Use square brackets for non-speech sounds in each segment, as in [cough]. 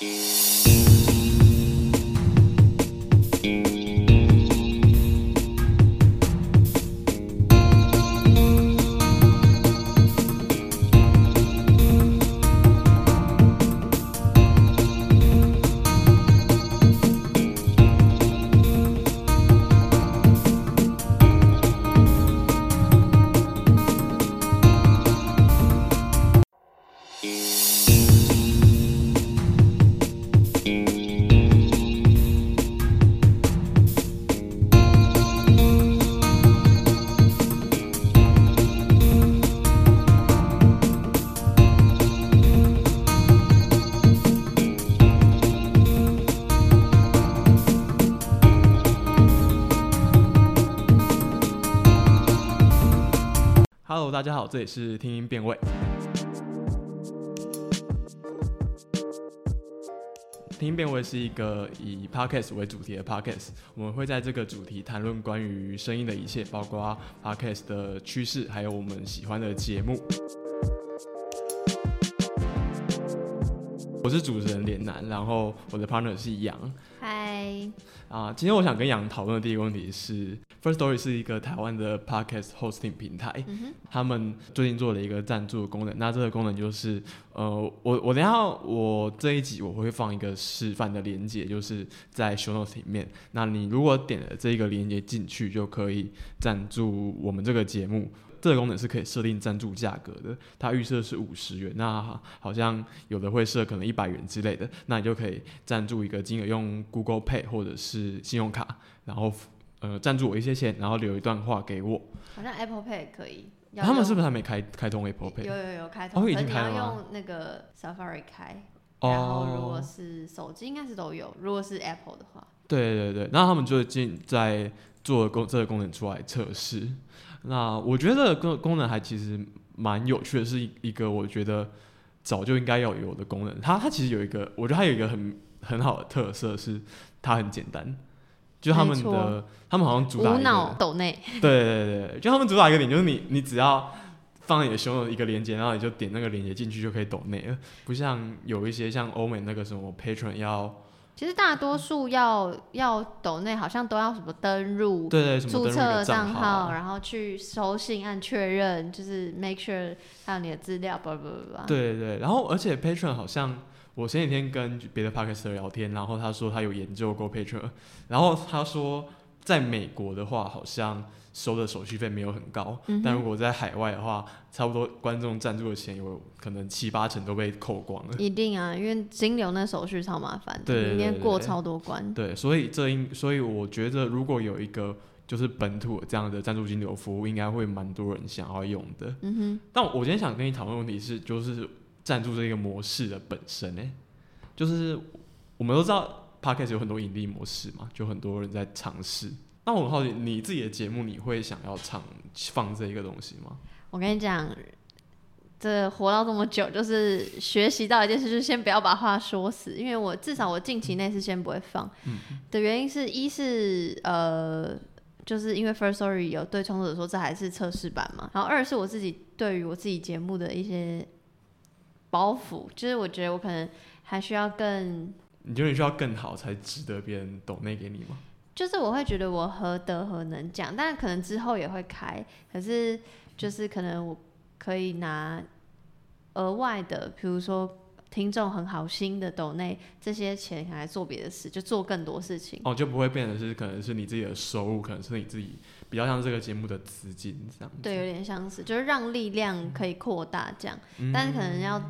Música 大家好，这里是听音辨位。听音辨位是一个以 podcast 为主题的 podcast，我们会在这个主题谈论关于声音的一切，包括 podcast 的趋势，还有我们喜欢的节目。我是主持人连南，然后我的 partner 是杨。嗨，啊，今天我想跟杨讨论的第一个问题是，First Story 是一个台湾的 podcast hosting 平台，他们最近做了一个赞助的功能。那这个功能就是，呃，我我等一下我这一集我会放一个示范的连接，就是在 show notes 里面。那你如果点了这个连接进去，就可以赞助我们这个节目。这个功能是可以设定赞助价格的，它预设是五十元，那好像有的会设可能一百元之类的，那你就可以赞助一个金额，用 Google Pay 或者是信用卡，然后呃赞助我一些钱，然后留一段话给我。好像 Apple Pay 可以。他们是不是还没开开通 Apple Pay？有有有开通，哦已经开了吗用那个 Safari 开。然后如果哦，是手机应该是都有，如果是 Apple 的话，对对对，那他们最近在做功这个功能出来测试。那我觉得这个功能还其实蛮有趣的，是一一个我觉得早就应该要有的功能。它它其实有一个，我觉得它有一个很很好的特色是它很简单，就他们的他们好像主打一无脑个，抖内，对对对，就他们主打一个点就是你你只要。放在你的胸的一个连接，然后你就点那个连接进去就可以抖内了，不像有一些像欧美那个什么 Patron 要其实大多数要要抖内好像都要什么登录。对对注册账账号号，然后去收信按确认，就是 make sure 还有你的资料，不不不不。对对对，然后而且 Patron 好像我前几天跟别的 podcaster 聊天，然后他说他有研究过 Patron，然后他说在美国的话好像收的手续费没有很高，嗯但如果在海外的话，差不多观众赞助的钱有可能七八成都被扣光了。一定啊，因为金流那手续超麻烦的，一天过超多关。对，所以这应所以我觉得如果有一个就是本土这样的赞助金流服务，应该会蛮多人想要用的。嗯哼，但我今天想跟你讨论的问题是，就是赞助这个模式的本身呢、就是我们都知道 podcast 有很多盈利模式嘛，就很多人在尝试。那我很好奇，你自己的节目你会想要唱放这一个东西吗？我跟你讲，这活到这么久，就是学习到一件事，就是先不要把话说死。因为我至少我近期内是先不会放、的原因是，一是呃，就是因为 First Story 有对创作者说这还是测试版嘛，然后二是我自己对于我自己节目的一些包袱，就是我觉得我可能还需要更你觉得你需要更好才值得别人懂内给你吗？就是我会觉得我何德何能讲，但可能之后也会开，可是就是可能我可以拿额外的，比如说听众很好心的抖内这些钱来做别的事，就做更多事情。哦，就不会变成是可能是你自己的收入，可能是你自己比较像这个节目的资金这样子。对，有点相似，就是让力量可以扩大这样，嗯但是可能要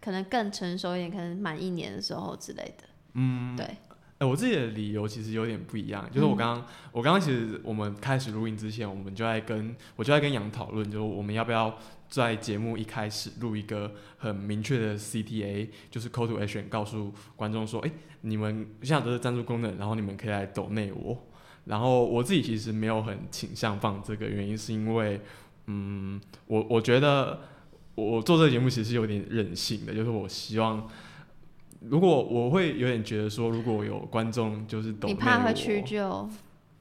可能更成熟一点，可能满一年的时候之类的。嗯，对，哎、我自己的理由其实有点不一样，就是我刚刚、我刚刚其实我们开始录音之前，我们就在跟我就在跟杨讨论，就是我们要不要在节目一开始录一个很明确的 CTA，就是 call to action，告诉观众说，哎、你们现在都是赞助功能，然后你们可以来抖内我。然后我自己其实没有很倾向放这个，原因是因为，嗯，我我觉得我做这个节目其实有点任性的，就是我希望。如果我会有点觉得说，如果有观众就是抖内你怕会我屈就，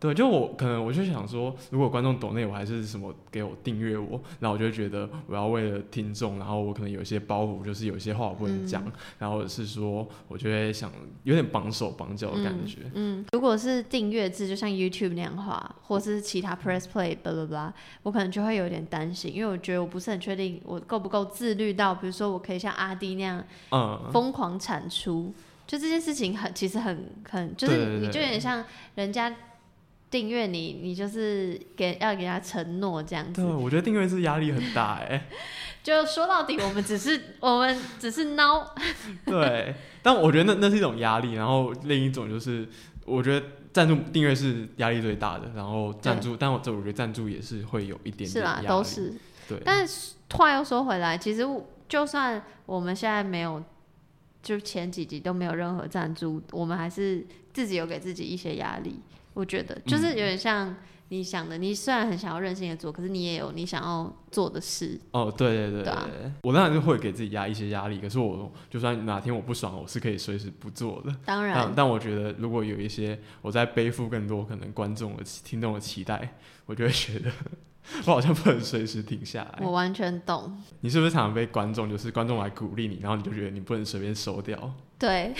对，就我可能我就想说，如果观众懂那，我还是什么给我订阅我，然后我就觉得我要为了听众，然后我可能有一些包袱，就是有一些话我不能讲，然后是说，我就会想有点绑手绑脚的感觉。嗯，如果是订阅制，就像 YouTube 那样话，或是其他 Press Play，巴拉巴拉，我可能就会有点担心，因为我觉得我不是很确定我够不够自律到，比如说我可以像阿弟那样，嗯，疯狂产出。就这件事情很，其实很很，就是你就有点像人家。订阅你，你就是给要给他承诺这样子。对，我觉得订阅是压力很大哎。[laughs] 就说到底，我们只是 [laughs] 我们只是孬。[laughs] 对，但我觉得那那是一种压力，然后另一种就是，我觉得赞助订阅是压力最大的，然后赞助，但我这我觉得赞助也是会有一点是啦，都是对。但是话又说回来，其实就算我们现在没有，就前几集都没有任何赞助，我们还是自己有给自己一些压力。我觉得就是有点像你想的，你虽然很想要任性的做，可是你也有你想要做的事。哦，对对对对，我当然就会给自己压一些压力，可是我就算哪天我不爽，我是可以随时不做的。当然，但我觉得如果有一些我在背负更多可能观众的听众的期待，我就会觉得 [laughs] 我好像不能随时停下来。我完全懂。你是不是常常被观众就是观众来鼓励你，然后你就觉得你不能随便收掉？对，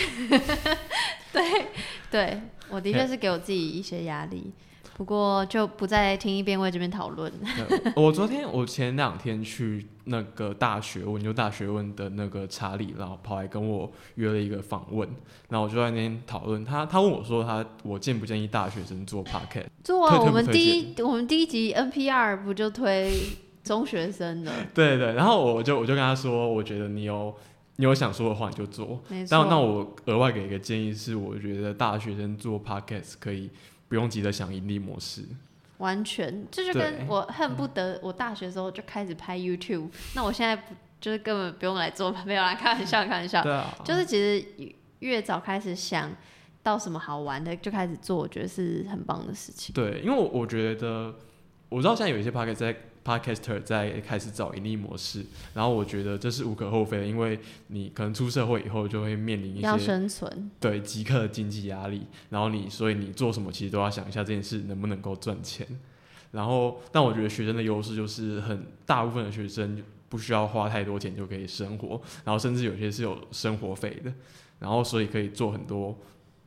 [laughs] 对，对。我的确是给我自己一些压力，不过就不再听一边为这边讨论。[laughs] 我昨天我前两天去那个大学问，就大学问的那个查理，然后跑来跟我约了一个访问，然后我就在那边讨论。他他问我说，他我建不建议大学生做 podcast？[laughs] 做啊，我们第一我们第一集 NPR 不就推中学生的？[laughs] 对对，然后我就我就跟他说，我觉得你有。你有想说的话你就做，但那我额外给一个建议是，我觉得大学生做 podcast 可以不用急着想盈利模式。完全，这就跟我恨不得我大学时候就开始拍 YouTube，那我现在不就是根本不用来做，没有啦，开玩笑，[laughs] 开玩笑。对啊。就是其实越早开始想到什么好玩的就开始做，我觉得是很棒的事情。对，因为我我觉得我知道现在有一些 podcast 在。Podcaster 在开始找盈利模式，然后我觉得这是无可厚非的，因为你可能出社会以后就会面临一些要生存，对即刻的经济压力，然后你所以你做什么其实都要想一下这件事能不能够赚钱。然后，但我觉得学生的优势就是很大部分的学生不需要花太多钱就可以生活，然后甚至有些是有生活费的，然后所以可以做很多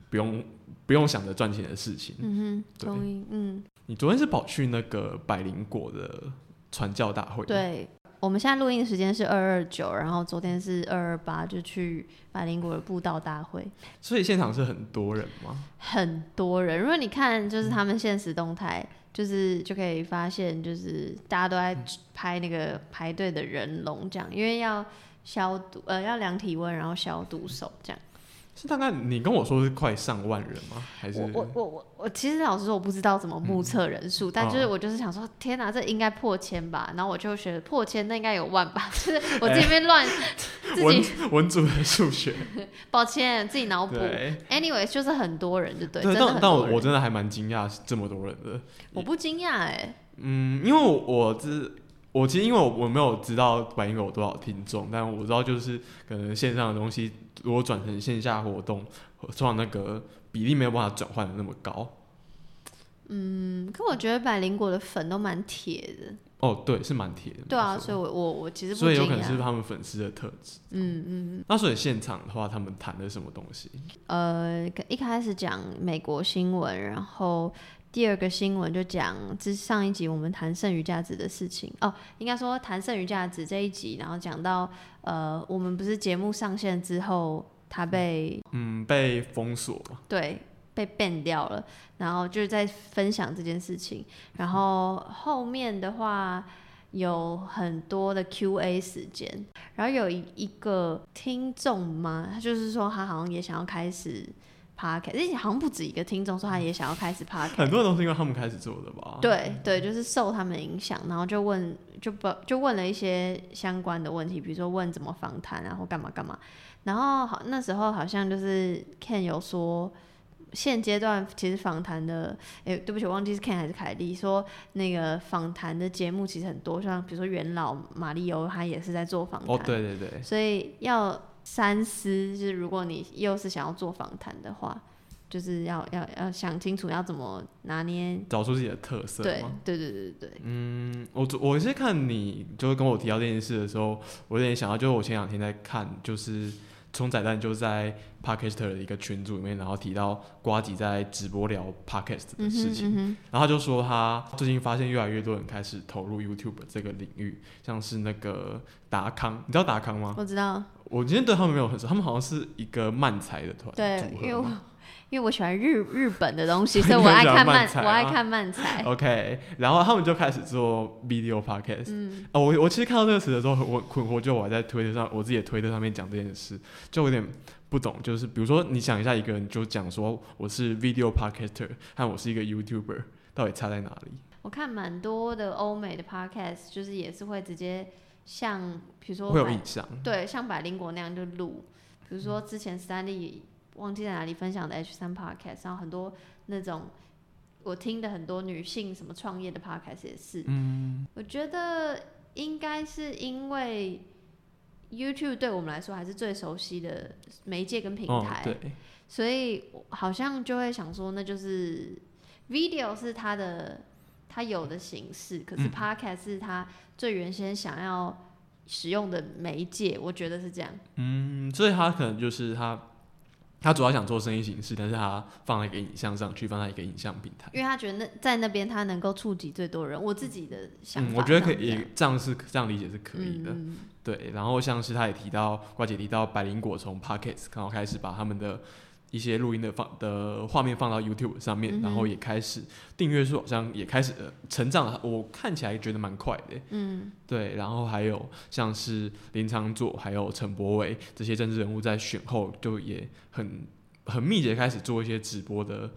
不用不用想着赚钱的事情。嗯哼，同意。嗯，你昨天是跑去那个百灵果的？传教大会。对，我们现在录音时间是二二九，然后昨天是二二八，就去百灵果的布道大会。所以现场是很多人吗？很多人。如果你看就是他们现实动态，就是就可以发现，就是大家都在拍那个排队的人龙，这样，因为要消毒，呃，要量体温，然后消毒手，这样。是大概你跟我说是快上万人吗？还是我我我我其实老实说我不知道怎么目测人数，但就是我就是想说天哪，这应该破千吧？然后我就学破千，那应该有万吧？[laughs] 就是我这边乱自己文组的数学，[laughs] 抱歉自己脑补。Anyway，就是很多人就对，但但我我真的还蛮惊讶这么多人的。我不惊讶哎，嗯，因为我我这。我其实因为我我没有知道百英有多少听众，但我知道就是可能线上的东西如果转成线下活动，创那个比例没有办法转换的那么高。嗯，可我觉得百灵果的粉都蛮铁的。哦，对，是蛮铁的。对啊，所以我我我其实所以有可能是他们粉丝的特质。嗯嗯嗯。那所以现场的话，他们谈的什么东西？呃，一开始讲美国新闻，然后。第二个新闻就讲，这上一集我们谈剩余价值的事情。哦，应该说谈剩余价值这一集，然后讲到呃，我们不是节目上线之后，他被嗯被封锁。对，被 ban 掉了，然后就是在分享这件事情，然后后面的话有很多的 Q&A 时间，然后有一一个听众嘛，他就是说他好像也想要开始。Podcast，而且好像不止一个听众说他也想要开始 [laughs] Podcast，很多人都是因为他们开始做的吧？对对，就是受他们影响，然后就问就不就问了一些相关的问题，比如说问怎么访谈啊，或干嘛干嘛。然后好那时候好像就是 Ken 有说，现阶段其实访谈的，哎，对不起，我忘记是 Ken 还是凯莉说那个访谈的节目其实很多，像比如说元老马里欧他也是在做访谈，哦对对对，所以要。三思，就是如果你又是想要做访谈的话，就是要要要想清楚要怎么拿捏，找出自己的特色对吗？对对对对，嗯，我我是看你就是跟我提到这件事的时候，我有点想到，就是我前两天在看，就是冲仔蛋就在 Podcaster 的一个群组里面，然后提到瓜吉在直播聊 Podcast 的事情，然后他就说他最近发现越来越多人开始投入 YouTube 这个领域，像是那个达康，你知道达康吗？我知道，我今天对他们没有很熟，他们好像是一个漫才的团对组，因为。因为我喜欢日日本的东西，所以我爱看漫，我爱看漫才。OK，然后他们就开始做 video podcast。嗯，哦，我我其实看到这个词的时候，我困惑，就我还在推特上，我自己的推特上面讲这件事，就有点不懂。就是比如说，你想一下，一个人就讲说我是 video podcaster，和我是一个 YouTuber，到底差在哪里？我看蛮多的欧美的 podcast，就是也是会直接像比如说会有百印象。对，像百灵果那样就录。比如说之前斯坦利忘记在哪里分享的 H 三 podcast，然后很多那种我听的很多女性什么创业的 podcast 也是。嗯，我觉得应该是因为 YouTube 对我们来说还是最熟悉的媒介跟平哦台，，对，所以我好像就会想说，那就是 video 是它的它有的形式，可是嗯 podcast 是它最原先想要使用的媒介，我觉得是这样。嗯，所以他可能就是他，他主要想做生意形式，但是他放在一个影像上去，放在一个影像平台。因为他觉得那在那边他能够触及最多人，我自己的想法、嗯，我觉得可以，这样是这样理解是可以的。嗯对，然后像是他也提到，瓜姐提到百灵果从 Pockets 然后开始把他们的一些录音的放的画面放到 YouTube 上面，嗯然后也开始订阅数好像也开始呃成长了，我看起来觉得蛮快的。嗯对，然后还有像是林昌佐还有陈柏伟这些政治人物在选后就也很很密集地开始做一些直播的。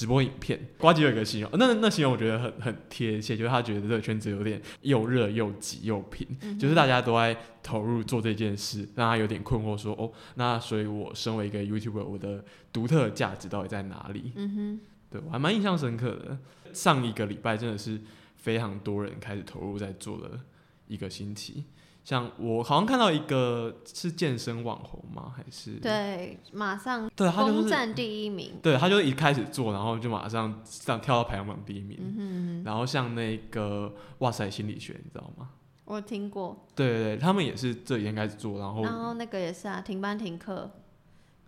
直播影片，瓜吉有一个形容，那那形容我觉得很很贴切，就是他觉得这个圈子有点又热又挤又平，嗯就是大家都在投入做这件事，让他有点困惑说，哦，那所以我身为一个 YouTuber，我的独特价值到底在哪里？嗯哼，对我还蛮印象深刻的。上一个礼拜真的是非常多人开始投入在做的一个星期，像我好像看到一个是健身网红吗？还是？对，马上对，他就是占第一名。对，他就一开始做，然后就马上上跳到排行榜第一名。嗯哼嗯哼，然后像那个哇塞心理学，你知道吗？我听过。对对对，他们也是这几天开始做，然后然后那个也是啊，停班停课。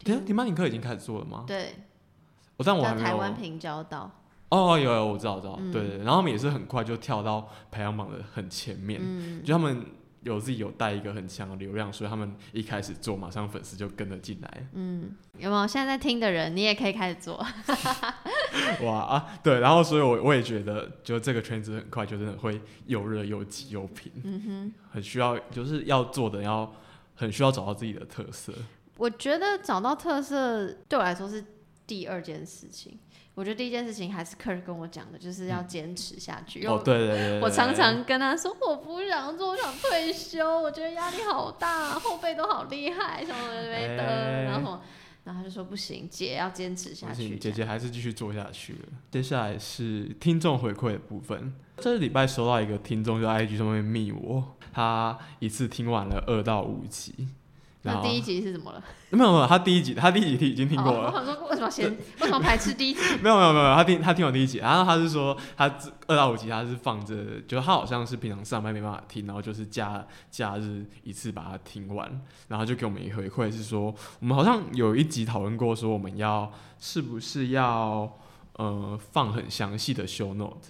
停停班停课已经开始做了吗？对，我但我还在没有。台湾平交道。哦，有有，我知道，我知道，嗯对对对。然后他们也是很快就跳到排行榜的很前面，嗯，就他们有自己有带一个很强的流量，所以他们一开始做，马上粉丝就跟了进来。嗯，有没有现在在听的人，你也可以开始做。[laughs] 哇啊，对，然后所以我我也觉得，就这个圈子很快就真的会又热又急又平，嗯哼，很需要，就是要做的要很需要找到自己的特色。我觉得找到特色对我来说是第二件事情。我觉得第一件事情还是 Kurt 跟我讲的，就是要坚持下去。哦，对对对对我常常跟他说我不想做，我想退休，我觉得压力好大，后辈都好厉害，什么的没的，哎然后然后他就说不行，姐要坚持下去。不行，姐姐还是继续做下去了。接下来是听众回馈的部分。这礼拜收到一个听众就 IG 上面密我，他一次听完了二到五集。那第一集是怎么了？[laughs] 没有没有，他第一集他第一集已经听过哦、了，我想说为什么嫌为什么排斥第一集？[laughs] 没有没有没有，他听他听完第一集，然后他是说他二到五集他是放着，就是他好像是平常上班没办法听，然后就是假假日一次把它听完，然后就给我们一回馈是说，我们好像有一集讨论过说我们要是不是要呃放很详细的 show note，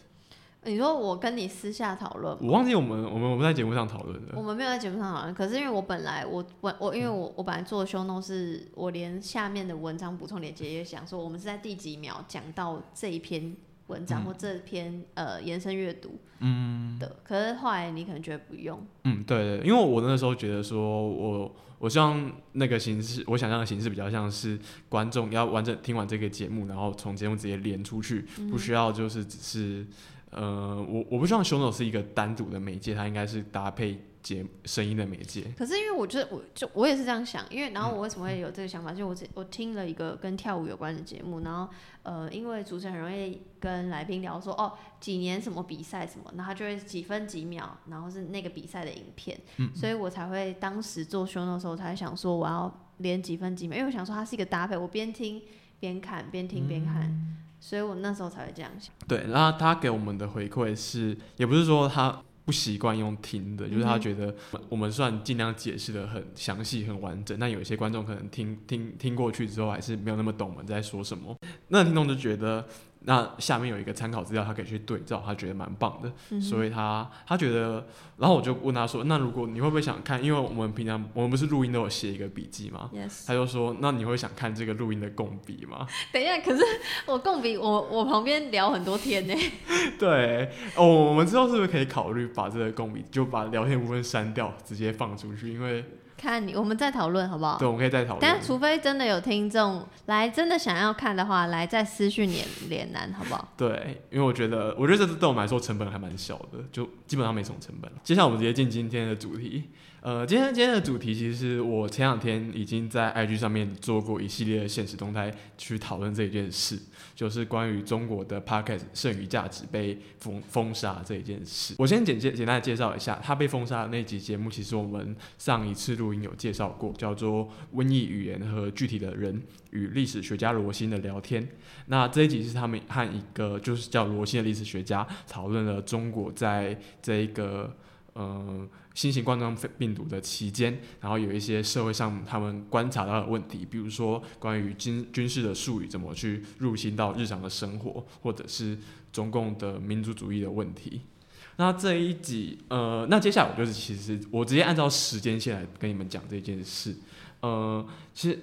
你说我跟你私下讨论，我忘记我们我们我们在节目上讨论的，我们没有在节目上讨论，可是因为我本来我我我因为我我本来做的 note 是我连下面的文章补充链接也想说我们是在第几秒讲到这一篇文章、嗯。或这篇呃延伸阅读。嗯。的，可是后来你可能觉得不用，嗯对对，因为我那时候觉得说我。我希望那个形式，我想象的形式比较像是观众要完整听完这个节目，然后从节目直接连出去，不需要就是只是呃，我我不希望 show note 是一个单独的媒介，它应该是搭配节声音的媒介。可是因为我觉得我就我也是这样想，因为然后我为什么会有这个想法，就我我听了一个跟跳舞有关的节目，然后呃，因为主持人很容易跟来宾聊说哦几年什么比赛什么，然后他就会几分几秒，然后是那个比赛的影片，嗯所以我才会当时做 show note 的时候，我才想说我要连几分几秒，因为我想说它是一个搭配，我边听边看，边听边看，所以我那时候才会这样想。对，然后他给我们的回馈是，也不是说他不习惯用听的，就是他觉得我们算尽量解释的很详细、很完整，但有一些观众可能听听听过去之后，还是没有那么懂我们在说什么。那听众就觉得。那下面有一个参考资料，他可以去对照，他觉得蛮棒的，所以他他觉得，然后我就问他说：“那如果你会不会想看？因为我们平常我们不是录音都有写一个笔记吗？”他就说：“那你会想看这个录音的共笔吗？”等一下，可是我共笔，我我旁边聊很多天呢。[laughs] 对，哦，我们之后是不是可以考虑把这个共笔就把聊天部分删掉，直接放出去？因为看你，我们再讨论好不好？对，我们可以再讨论。但除非真的有听众来，真的想要看的话，来再私讯连连南，好不好？对，因为我觉得，我觉得这次对我们来说成本还蛮小的，就基本上没什么成本。接下来我们直接进今天的主题。呃，今天今天的主题其实我前两天已经在 IG 上面做过一系列的现实动态去讨论这一件事，就是关于中国的 Podcast 剩余价值被封封杀这一件事。我先简介简单介绍一下，他被封杀的那集节目，其实我们上一次录音有介绍过，叫做《瘟疫语言和具体的人与历史学家罗新的聊天》。那这一集是他们和一个就是叫罗新的历史学家讨论了中国在这一个呃。新型冠状病毒的期间，然后有一些社会上他们观察到的问题，比如说关于军军事的术语怎么去入侵到日常的生活，或者是中共的民族主义的问题。那这一集，呃，那接下来我就是其实我直接按照时间线来跟你们讲这件事。呃，其实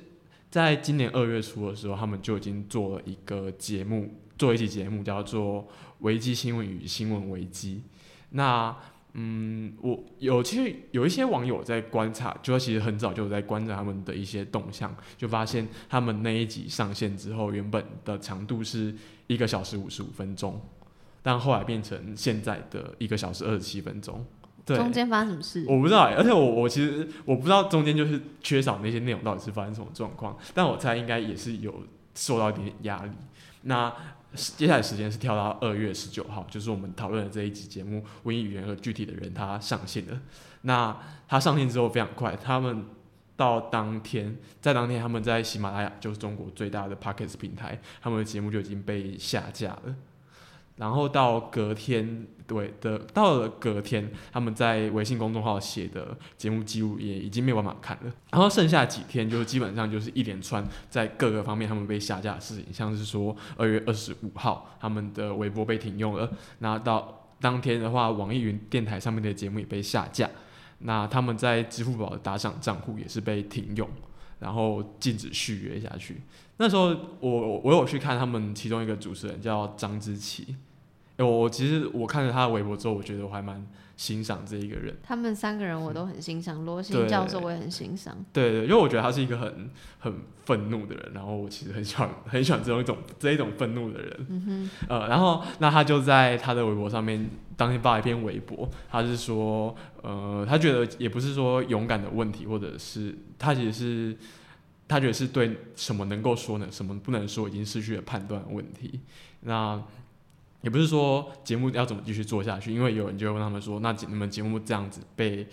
在今年二月初的时候，他们就已经做了一个节目，做一期节目叫做《危机新闻与新闻危机》。那嗯，我有其实有一些网友在观察，就其实很早就在观察他们的一些动向，就发现他们那一集上线之后，原本的长度是一个小时五十五分钟，但后来变成现在的一个小时二十七分钟。对，中间发生什么事？我不知道，而且我我其实我不知道中间就是缺少那些内容到底是发生什么状况，但我猜应该也是有受到一点压力。那。接下来时间是跳到二月十九号，就是我们讨论的这一集节目《瘟疫语言和具体的人》他上线了。那他上线之后非常快，他们到当天，在当天他们在喜马拉雅，就是中国最大的 p o c k e t 平台，他们的节目就已经被下架了。然后到隔天，对的，到了隔天，他们在微信公众号写的节目记录也已经没有办法看了。然后剩下几天，就基本上就是一连串在各个方面他们被下架的事情，像是说二月二十五号他们的微博被停用了，那到当天的话，网易云电台上面的节目也被下架，那他们在支付宝的打赏账户也是被停用，然后禁止续约下去。那时候我我有去看他们其中一个主持人叫张之琪。我其实我看了他的微博之后，我觉得我还蛮欣赏这一个人。他们三个人我都很欣赏，罗新教授我也很欣赏。对对，因为我觉得他是一个很很愤怒的人，然后我其实很喜欢很喜欢这种一种这一种愤怒的人。嗯哼。呃，然后那他就在他的微博上面当天发一篇微博，他是说，呃，他觉得也不是说勇敢的问题，或者是他其实是他觉得是对什么能够说呢，什么不能说，已经失去了判断问题。那也不是说节目要怎么继续做下去，因为有人就会问他们说：“那你们节目这样子被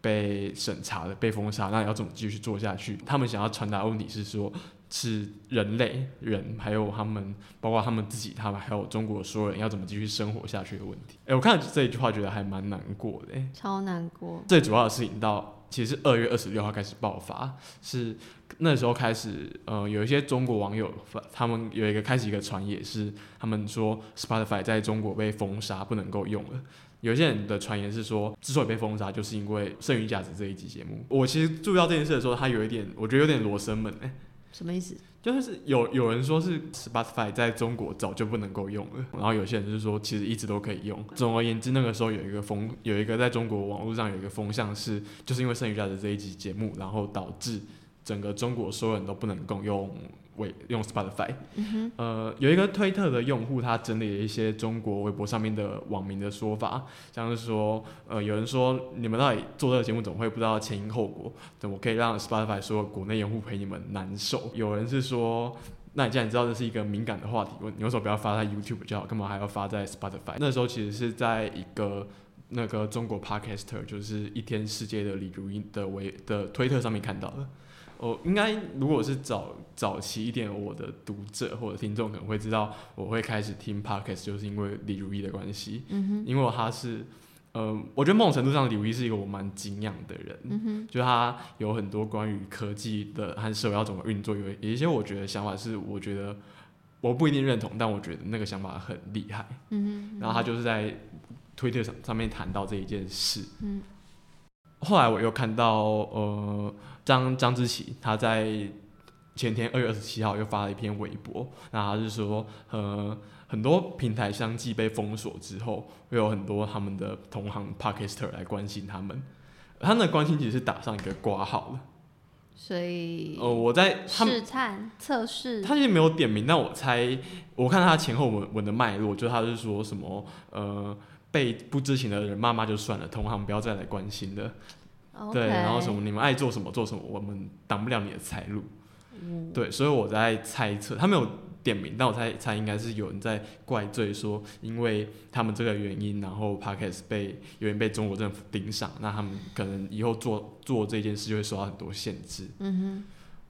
被审查的、被封杀，那要怎么继续做下去？”他们想要传达的问题是说，是人类人，还有他们，包括他们自己，他们还有中国所有人要怎么继续生活下去的问题。哎，我看这一句话觉得还蛮难过的，超难过。最主要的事情到。其实是二月二十六号开始爆发，是那时候开始，呃，有一些中国网友，他们有一个开始一个传言，是他们说 Spotify 在中国被封杀，不能够用了。有些人的传言是说，之所以被封杀，就是因为剩余价值这一集节目。我其实注意到这件事的时候，他有一点，我觉得有点罗生门。什么意思？就是有有人说是 Spotify 在中国早就不能够用了，然后有些人就是说其实一直都可以用。总而言之，那个时候有一个风，有一个在中国网络上有一个风向是，就是因为剩余价值这一集节目，然后导致整个中国所有人都不能够用。为用 Spotify，呃，有一个推特的用户，他整理了一些中国微博上面的网民的说法，像是说，呃，有人说你们到底做这个节目怎么会不知道前因后果？怎么可以让 Spotify 说国内用户陪你们难受？有人是说，那你既然知道这是一个敏感的话题，你为什么不要发在 YouTube 就好？干嘛还要发在 Spotify？那时候其实是在一个那个中国 Podcaster，就是一天世界的李如英的微的推特上面看到的。哦，应该如果是早早期一点，我的读者或者听众可能会知道，我会开始听 podcast，就是因为李如一的关系。嗯哼，因为他是，呃，我觉得某种程度上李如一是一个我蛮敬仰的人。嗯哼，就他有很多关于科技的和社会要怎么运作，有有一些我觉得想法是，我觉得我不一定认同，但我觉得那个想法很厉害。嗯哼，然后他就是在推特上上面谈到这一件事。嗯，后来我又看到，呃。张张之琪他在前天二月二十七号又发了一篇微博，那他是说，呃，很多平台相继被封锁之后，会有很多他们的同行 Podcaster 来关心他们，他们的关心其实是打上一个挂号了，所以，呃，我在试探测试，他其实没有点名，但我猜，我看他前后文文的脉络，就他是说什么，呃，被不知情的人骂骂就算了，同行不要再来关心的。对，然后什么你们爱做什么做什么，我们挡不了你的财路。嗯，对，所以我在猜测，他没有点名，但我猜猜应该是有人在怪罪说，因为他们这个原因，然后 Podcast 被有人被中国政府盯上，那他们可能以后做做这件事就会受到很多限制。嗯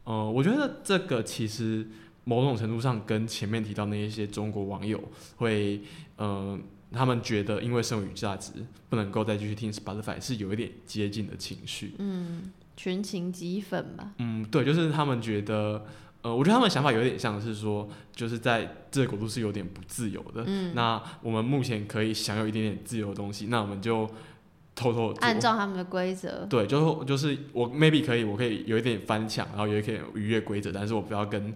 哼，呃，我觉得这个其实某种程度上跟前面提到那一些中国网友会，嗯。他们觉得，因为剩余价值不能够再继续听 Spotify，是有一点接近的情绪。嗯，群情激愤吧。嗯，对，就是他们觉得，呃，我觉得他们想法有点像是说，就是在这个国度是有点不自由的。嗯。那我们目前可以享有一点点自由的东西，那我们就偷偷按照他们的规则。对，就就是我 maybe 可以，我可以有一点翻墙，然后也可以逾越规则，但是我不要跟。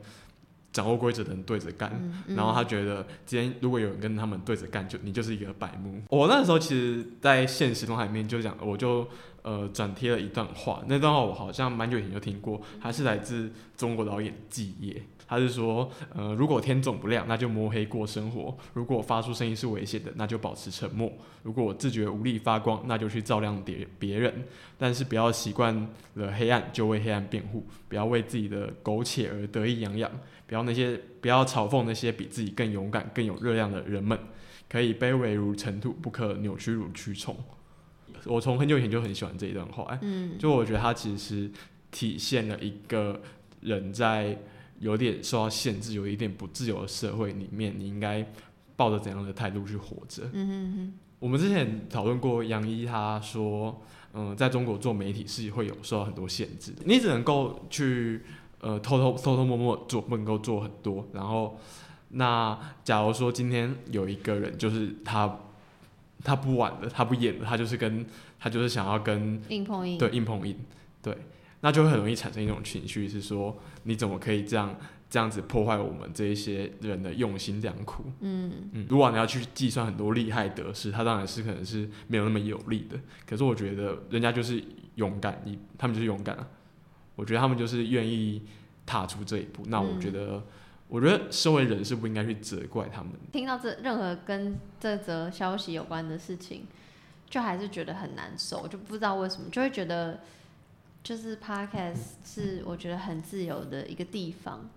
掌握规则的人对着干，然后他觉得今天如果有人跟他们对着干，就你就是一个白目。我那时候其实，在现实中海面就讲，我就呃转贴了一段话，那段话我好像蛮久以前就听过，还是来自中国导演季业。他是说，呃，如果天总不亮，那就摸黑过生活；如果发出声音是危险的，那就保持沉默；如果自觉无力发光，那就去照亮别别人。但是不要习惯了黑暗就为黑暗辩护，不要为自己的苟且而得意洋洋。不要那些，不要嘲讽那些比自己更勇敢、更有热量的人们。可以卑微如尘土，不可扭曲如蛆虫。我从很久以前就很喜欢这一段话，嗯，就我觉得它其实体现了一个人在有点受到限制、有一点不自由的社会里面，你应该抱着怎样的态度去活着。嗯哼哼。我们之前讨论过，杨一他说，嗯，在中国做媒体是会有受到很多限制，你只能够去。呃，偷偷偷偷摸摸做不能够做很多，然后那假如说今天有一个人，就是他他不玩了，他不演了，他就是跟他就是想要跟硬碰硬，对硬碰硬，对，那就会很容易产生一种情绪，是说你怎么可以这样这样子破坏我们这一些人的用心良苦？嗯嗯，如果你要去计算很多利害得失，他当然是可能是没有那么有利的，可是我觉得人家就是勇敢，你他们就是勇敢啊。我觉得他们就是愿意踏出这一步，那我觉得，我觉得身为人是不应该去责怪他们。听到这任何跟这则消息有关的事情，就还是觉得很难受，就不知道为什么，就会觉得，就是 podcast 是我觉得很自由的一个地方，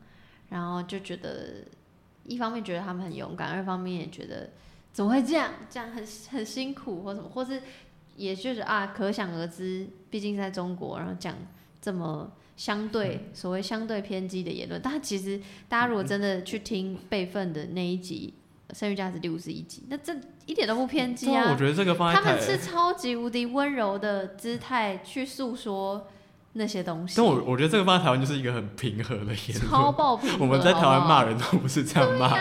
然后就觉得一方面觉得他们很勇敢，二方面也觉得怎么会这样，这样很很辛苦或什么，或是也就是啊，可想而知，毕竟在中国，然后讲。这么相对所谓相对偏激的言论，但其实大家如果真的去听备份的那一集《生育价值》第五十一集，那这一点都不偏激啊！我觉得这个方他们是超级无敌温柔的姿态去诉说那些东西。但我我觉得这个放在台湾就是一个很平和的言论，超爆平。[laughs] 我们在台湾骂人都不是这样骂，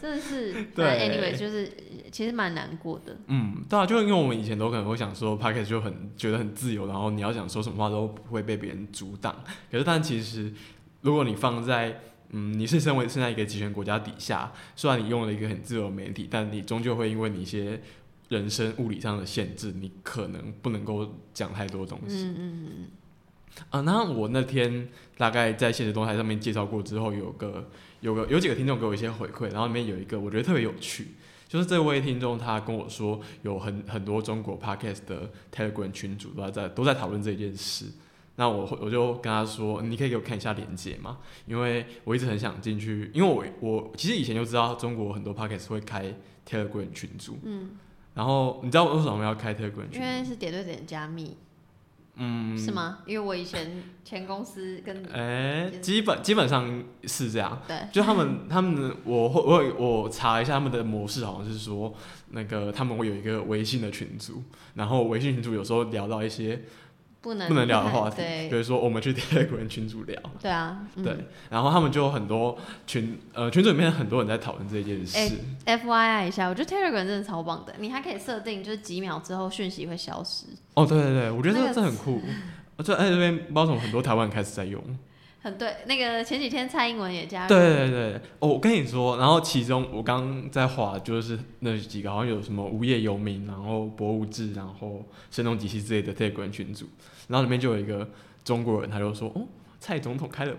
真的是。[laughs] 对，anyway 就是。其实蛮难过的。嗯，对啊，就因为我们以前都可能会想说 p a c k e t 就很觉得很自由，然后你要想说什么话都不会被别人阻挡。可是，但其实如果你放在嗯，你是身为现在一个集权国家底下，虽然你用了一个很自由的媒体，但你终究会因为你一些人生物理上的限制，你可能不能够讲太多东西。嗯嗯嗯。啊，那我那天大概在现实动态上面介绍过之后，有个有个有几个听众给我一些回馈，然后里面有一个我觉得特别有趣。就是这位听众，他跟我说，有很很多中国 podcast 的 Telegram 群主都在都在讨论这件事。那我我就跟他说，你可以给我看一下链接吗？因为我一直很想进去，因为我我其实以前就知道中国很多 podcast 会开 Telegram 群组。嗯。然后你知道为什么要开 Telegram 群？因为是点对点加密。嗯，是吗？因为我以前前公司跟哎、基本基本上是这样。对就他们他们我会我我查一下他们的模式，好像是说那个他们会有一个微信的群组，然后微信群组有时候聊到一些不能不能聊的话题，比如说我们去 Telegram 群组聊，对啊，嗯对，然后他们就有很多群呃群组里面很多人在讨论这件事。哎 F Y I 一下，我觉得 Telegram 真的超棒的，你还可以设定就是几秒之后讯息会消失，哦，对对对，我觉得这那个这很酷。[laughs] 这哎这边不知道为什么很多台湾人开始在用。很对。那个前几天蔡英文也加入，对对对，哦，我跟你说，然后其中我刚在划就是那几个，好像有什么无业游民，然后博物志，然后声东击西之类的 Telegram 群组，然后里面就有一个中国人，他就说，哦，蔡总统开了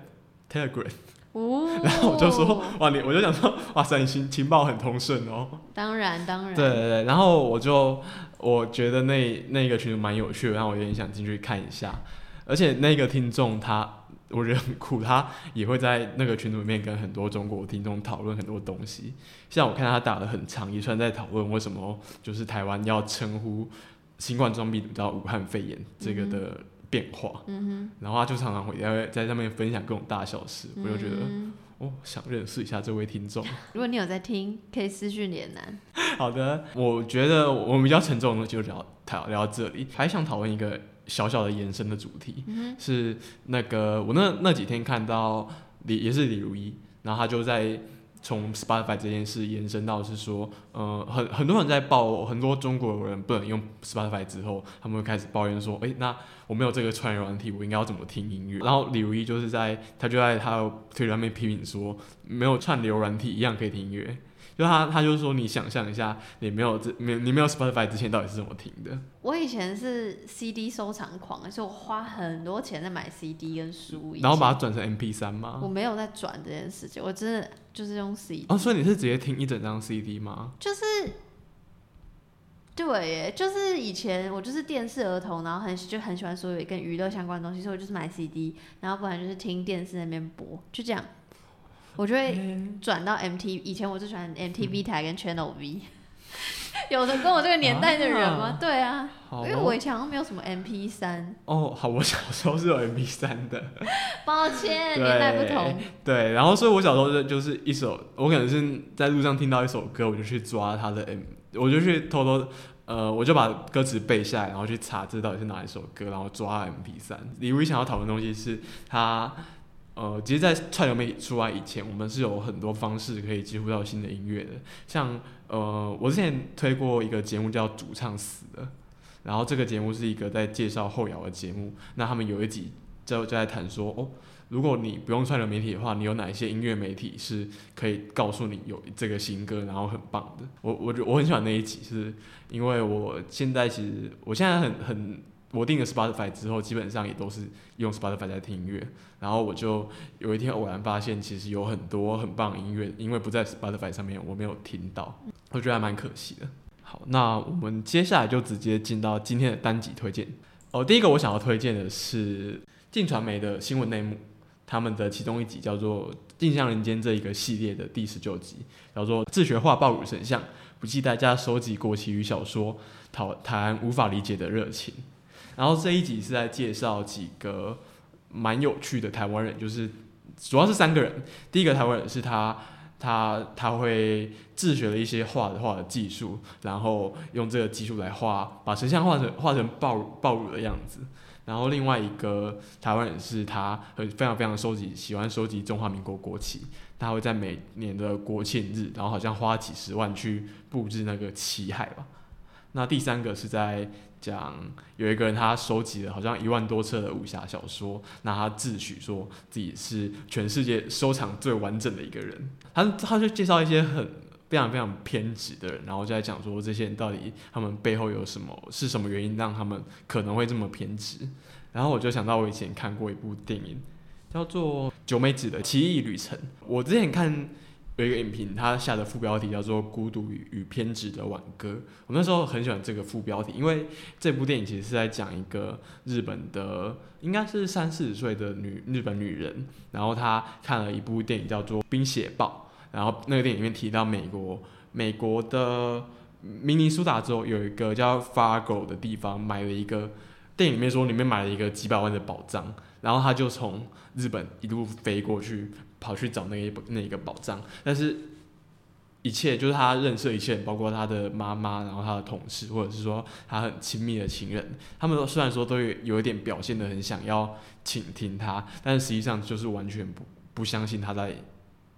Telegram，哦，然后我就说，哇，你我就想说，哇塞，你情情报很通顺哦。当然当然，对对对，然后我就我觉得那那个群组蛮有趣的，然后我有点想进去看一下，而且那个听众他。我觉得很酷，他也会在那个群组里面跟很多中国听众讨论很多东西。像我看他打的很长一串，在讨论为什么就是台湾要称呼新冠状病毒叫武汉肺炎这个的变化。嗯然后他就常常会在在上面分享各种大小事，我就觉得嗯哦，想认识一下这位听众。如果你有在听，可以私讯连南。好的，我觉得我们比较沉重的就聊聊聊到这里，还想讨论一个小小的延伸的主题，嗯是那个我那那几天看到李也是李如一，然后他就在从 Spotify 这件事延伸到是说，呃，很很多人在报，很多中国人不能用 Spotify 之后，他们会开始抱怨说，诶，那我没有这个串流软体，我应该要怎么听音乐？然后李如一就是在他就在他的推特上面批评说，没有串流软体一样可以听音乐。就他，他就说，你想象一下，你没有这没你没有 Spotify 之前到底是怎么听的？我以前是 CD 收藏狂，所以我花很多钱在买 CD 跟书，然后把它转成 MP 三吗？我没有在转这件事情，我真的就是用 CD，、哦，所以你是直接听一整张 CD 吗？就是对耶，就是以前我就是电视儿童，然后很就很喜欢所有跟娱乐相关的东西，所以我就是买 CD，然后不然就是听电视那边播，就这样，我就会转到 MT，以前我最喜欢 MTV 台跟 Channel V。[laughs] 有的跟我这个年代的人吗？啊对啊，因为我以前好像没有什么 MP 三，哦，好，我小时候是有 MP 三的，[laughs] 抱歉，年代不同。对，然后所以我小时候就就是一首，我可能是在路上听到一首歌，我就去抓他的 M，我就去偷偷，呃，我就把歌词背下来，然后去查这到底是哪一首歌，然后抓 MP 三。李威想要讨论的东西是他。呃，其实，在串流媒体出来以前，我们是有很多方式可以接触到新的音乐的。像呃，我之前推过一个节目叫《主唱死了》，然后这个节目是一个在介绍后摇的节目。那他们有一集就就在谈说，哦，如果你不用串流媒体的话，你有哪一些音乐媒体是可以告诉你有这个新歌，然后很棒的？我我觉我很喜欢那一集，是因为我现在其实我现在很很我订了 Spotify 之后，基本上也都是用 Spotify 在听音乐。然后我就有一天偶然发现，其实有很多很棒音乐，因为不在 Spotify 上面，我没有听到，我觉得还蛮可惜的。好，那我们接下来就直接进到今天的单集推荐。哦，第一个我想要推荐的是晋传媒的新闻内幕，他们的其中一集叫做《镜像人间》这一个系列的第十九集，叫做“自学化暴乳神像，不计代价收集国旗与小说，讨谈无法理解的热情”。然后这一集是在介绍几个。蛮有趣的台湾人，就是主要是三个人。第一个台湾人是他，他他会自学了一些画的画的技术，然后用这个技术来画，把神像画成画成暴暴乳的样子。然后另外一个台湾人是他很非常非常收集，喜欢收集中华民国国旗，他会在每年的国庆日，然后好像花几十万去布置那个旗海吧。那第三个是在讲有一个人他收集了好像一万多册的武侠小说，那他自诩说自己是全世界收藏最完整的一个人。他他就介绍一些很非常非常偏执的人，然后就在讲说这些人到底他们背后有什么是什么原因让他们可能会这么偏执。然后我就想到我以前看过一部电影，叫做九美子的奇异旅程。我之前看。有一个影评，它下的副标题叫做《孤独与与偏执的挽歌》。我那时候很喜欢这个副标题，因为这部电影其实是在讲一个日本的，应该是三四十岁的女日本女人，然后她看了一部电影叫做《冰雪暴》，然后那个电影里面提到美国美国的明尼苏达州有一个叫 Fargo 的地方，买了一个电影里面说里面买了一个几百万的宝藏，然后他就从日本一路飞过去，跑去找那一那一个宝藏，但是。一切就是他认识的一切，包括他的妈妈，然后他的同事，或者是说他很亲密的情人，他们虽然说都有一点表现的很想要倾听他，但是实际上就是完全不不相信他在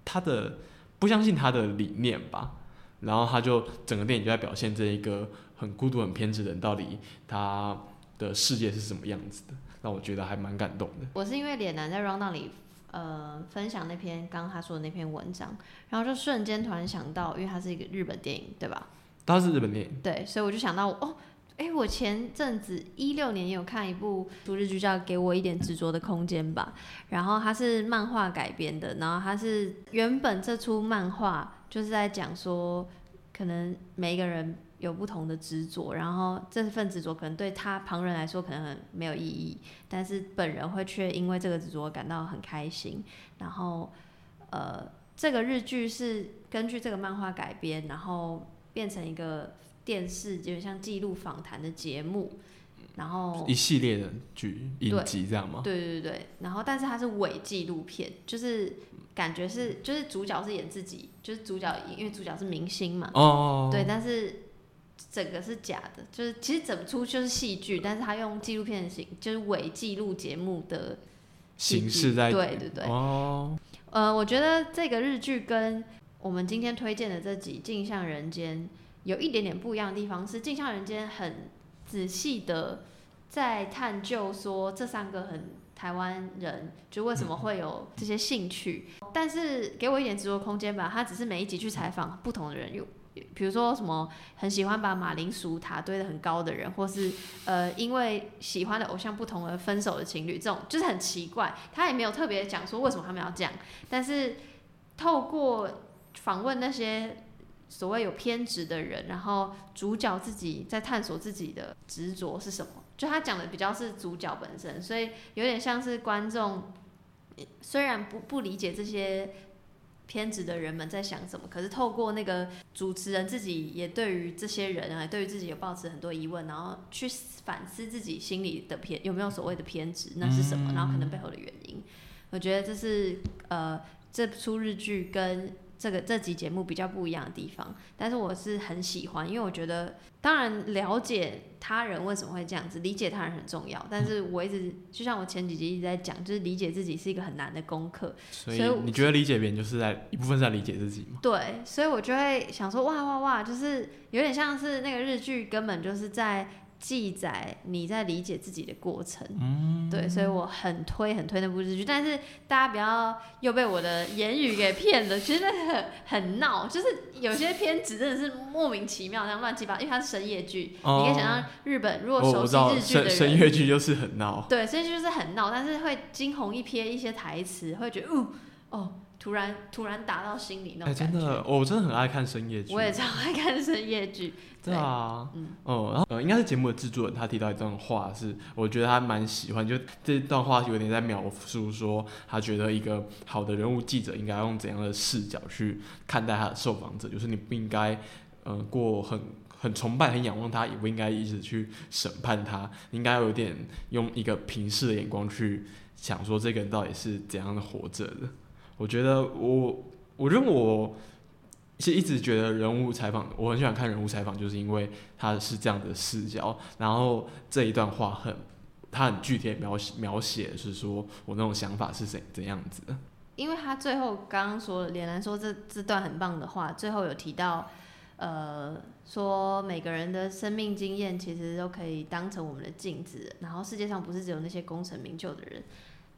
他的不相信他的理念吧。然后他就整个电影就在表现这一个很孤独、很偏执的人到底他的世界是什么样子的，让我觉得还蛮感动的。我是因为脸男在 round 里。呃，分享那篇刚刚他说的那篇文章，然后就瞬间突然想到，因为它是一个日本电影，对吧？它是日本电影。对，所以我就想到，哦，哎，我前阵子一六年有看一部独日剧，叫《给我一点执着的空间》吧。然后它是漫画改编的，然后它是原本这出漫画就是在讲说，可能每一个人。有不同的执着，然后这份执着可能对他旁人来说可能很没有意义，但是本人会却因为这个执着感到很开心。然后，呃，这个日剧是根据这个漫画改编，然后变成一个电视，就像记录访谈的节目。然后一系列的剧影集这样吗？对对对然后，但是它是伪纪录片，就是感觉是就是主角是演自己，就是主角因为主角是明星嘛。哦。对，但是。整个是假的，就是其实整出就是戏剧，但是他用纪录片的形，就是伪记录节目的形式在对对对哦。呃，我觉得这个日剧跟我们今天推荐的这几《镜像人间》有一点点不一样的地方，是《镜像人间》很仔细的在探究说这三个很台湾人就为什么会有这些兴趣，但是给我一点直播空间吧，他只是每一集去采访不同的人有。比如说什么很喜欢把马铃薯塔堆得很高的人，或是呃因为喜欢的偶像不同而分手的情侣，这种就是很奇怪。他也没有特别讲说为什么他们要这样，但是透过访问那些所谓有偏执的人，然后主角自己在探索自己的执着是什么，就他讲的比较是主角本身，所以有点像是观众虽然不不理解这些。偏执的人们在想什么？可是透过那个主持人自己，也对于这些人啊，对于自己有抱持很多疑问，然后去反思自己心里的偏有没有所谓的偏执，那是什么？然后可能背后的原因。我觉得这是呃这出日剧跟。这个这集节目比较不一样的地方，但是我是很喜欢，因为我觉得，当然了解他人为什么会这样子，理解他人很重要。但是我一直就像我前几集一直在讲，就是理解自己是一个很难的功课。所以你觉得理解别人就是在一部分在理解自己吗？对，所以我就会想说，哇哇哇，就是有点像是那个日剧，根本就是在。记载你在理解自己的过程，嗯对，所以我很推很推那部日剧，但是大家不要又被我的言语给骗了，其实很很闹，就是有些片子真的是莫名其妙，像乱七八糟，因为它是深夜剧，你可以想象日本如果熟悉日剧的人，深夜剧就是很闹，对，深夜剧就是很闹，但是会惊鸿一瞥一些台词，会觉得哦哦。突然突然打到心里那种感觉，真的，我真的很爱看深夜剧。我也超爱看深夜剧。对啊，嗯，哦，然后呃，应该是节目的制作人他提到一段话，是我觉得他蛮喜欢，就这段话有点在描述说，他觉得一个好的人物记者应该用怎样的视角去看待他的受访者，就是你不应该，呃，过很很崇拜、很仰望他，也不应该一直去审判他，应该有点用一个平视的眼光去想说这个人到底是怎样的活着的。我觉得我，我觉得我其实一直觉得人物采访，我很喜欢看人物采访，就是因为他是这样的视角，然后这一段话很，他很具体的描写描写是说我那种想法是怎怎样子的。因为他最后刚刚说连兰说这这段很棒的话，最后有提到，呃，说每个人的生命经验其实都可以当成我们的镜子，然后世界上不是只有那些功成名就的人。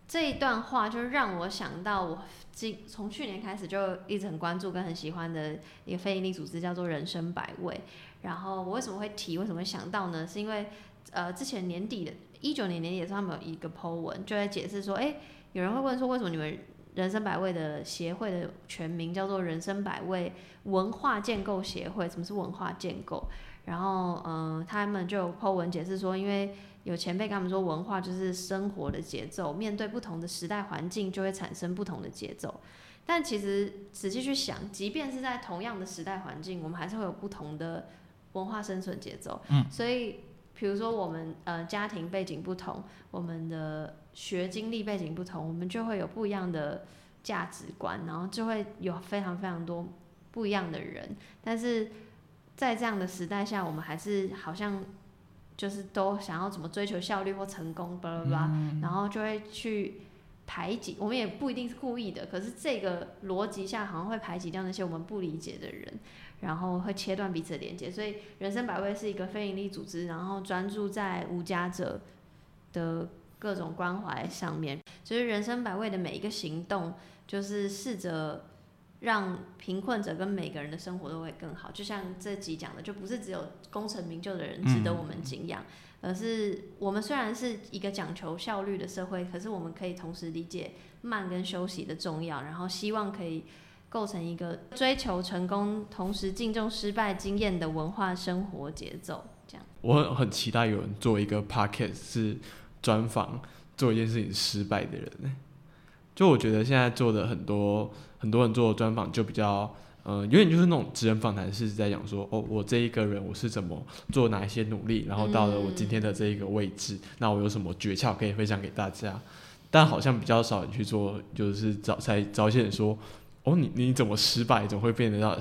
这一段话就让我想到，我今从去年开始就一直很关注跟很喜欢的一个非营利组织，叫做人生百味。然后我为什么会提，为什么会想到呢？是因为呃之前年底的，一九年年底的时候，他们有一个 po 文，就在解释说，哎，有人会问说，为什么你们人生百味的协会的全名叫做人生百味文化建构协会？什么是文化建构？然后嗯，他们就 po 文解释说，因为有前辈跟他们说，文化就是生活的节奏，面对不同的时代环境，就会产生不同的节奏。但其实仔细去想，即便是在同样的时代环境，我们还是会有不同的文化生存节奏。嗯，所以比如说我们呃家庭背景不同，我们的学经历背景不同，我们就会有不一样的价值观，然后就会有非常非常多不一样的人。但是在这样的时代下，我们还是好像就是都想要怎么追求效率或成功，巴拉巴拉，然后就会去排挤。我们也不一定是故意的，可是这个逻辑下好像会排挤掉那些我们不理解的人。然后会切断彼此的连接，所以人生百味是一个非营利组织，然后专注在无家者的各种关怀上面。所以人生百味的每一个行动，就是试着让贫困者跟每个人的生活都会更好。就像这集讲的，就不是只有功成名就的人值得我们敬仰，而是我们虽然是一个讲求效率的社会，可是我们可以同时理解慢跟休息的重要，然后希望可以。构成一个追求成功，同时敬重失败经验的文化生活节奏，这样。我很很期待有人做一个 podcast 是专访做一件事情失败的人。就我觉得现在做的很多很多人做专访就比较，嗯，有点就是那种职人访谈，是在讲说，哦，我这一个人我是怎么做哪一些努力，然后到了我今天的这一个位置，那我有什么诀窍可以分享给大家？但好像比较少人去做，就是找才找一些人说。哦，你你怎么失败，怎么会变得到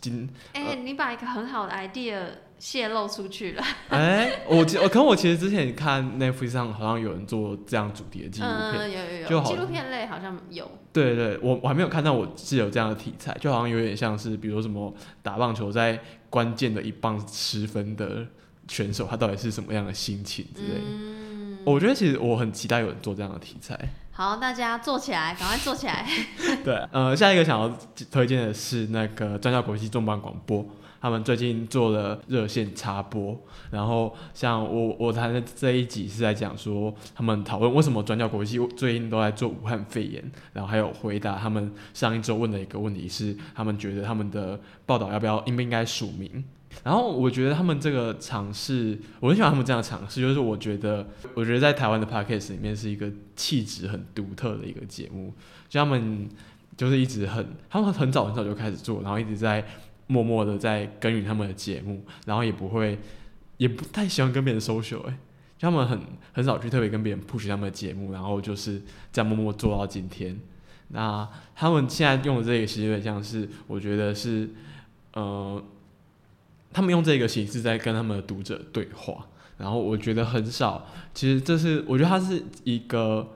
今？哎，你把一个很好的 idea 泄露出去了。[laughs] 哎，我我可能我其实之前看 Netflix 上好像有人做这样主题的纪录片，有有有，就纪录片类好像有。对对，我我还没有看到，我是有这样的题材，就好像有点像是，比如说什么打棒球在关键的一棒失分的选手，他到底是什么样的心情之类。嗯，我觉得其实我很期待有人做这样的题材。好，大家坐起来，赶快坐起来。[laughs] 对，呃，下一个想要推荐的是那个专教国际重磅广播，他们最近做了热线插播。然后像我我谈的这一集是在讲说，他们讨论为什么专教国际最近都在做武汉肺炎，然后还有回答他们上一周问的一个问题是，他们觉得他们的报道要不要应不应该署名。然后我觉得他们这个尝试，我很喜欢他们这样的尝试，就是我觉得，我觉得在台湾的 podcast 里面是一个气质很独特的一个节目，就他们就是一直很，他们很早很早就开始做，然后一直在默默的在耕耘他们的节目，然后也不会，也不太喜欢跟别人 social，哎，他们很很少去特别跟别人 push 他们的节目，然后就是在默默做到今天。那他们现在用的这个形式像是，我觉得是，呃。他们用这个形式在跟他们的读者对话，然后我觉得很少。其实这是我觉得它是一个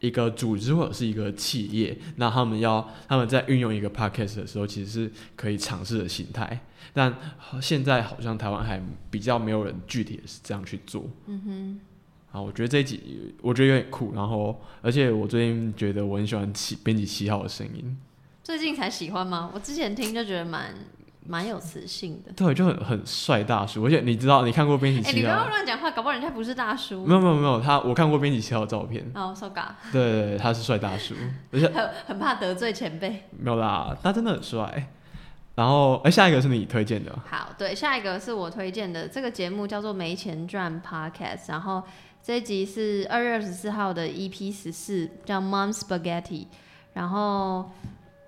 一个组织或者是一个企业，那他们要他们在运用一个 podcast 的时候，其实是可以尝试的心态。但现在好像台湾还比较没有人具体的是这样去做。嗯哼。啊，我觉得这一集我觉得有点酷，然后而且我最近觉得我很喜欢七编辑七号的声音。最近才喜欢吗？我之前听就觉得蛮。蛮有磁性的，对，就很很帅大叔，而且你知道，你看过编辑七号？哎，你不要乱讲话，搞不好人家不是大叔。没有没有没有，他我看过编辑七号的照片。哦，so ga。对对对，他是帅大叔，而且很很怕得罪前辈。没有啦，他真的很帅。然后，哎，下一个是你推荐的。好，对，下一个是我推荐的，这个节目叫做《没钱赚 Podcast》，然后这一集是二月二十四号的 EP 十四，叫 Mom Spaghetti。然后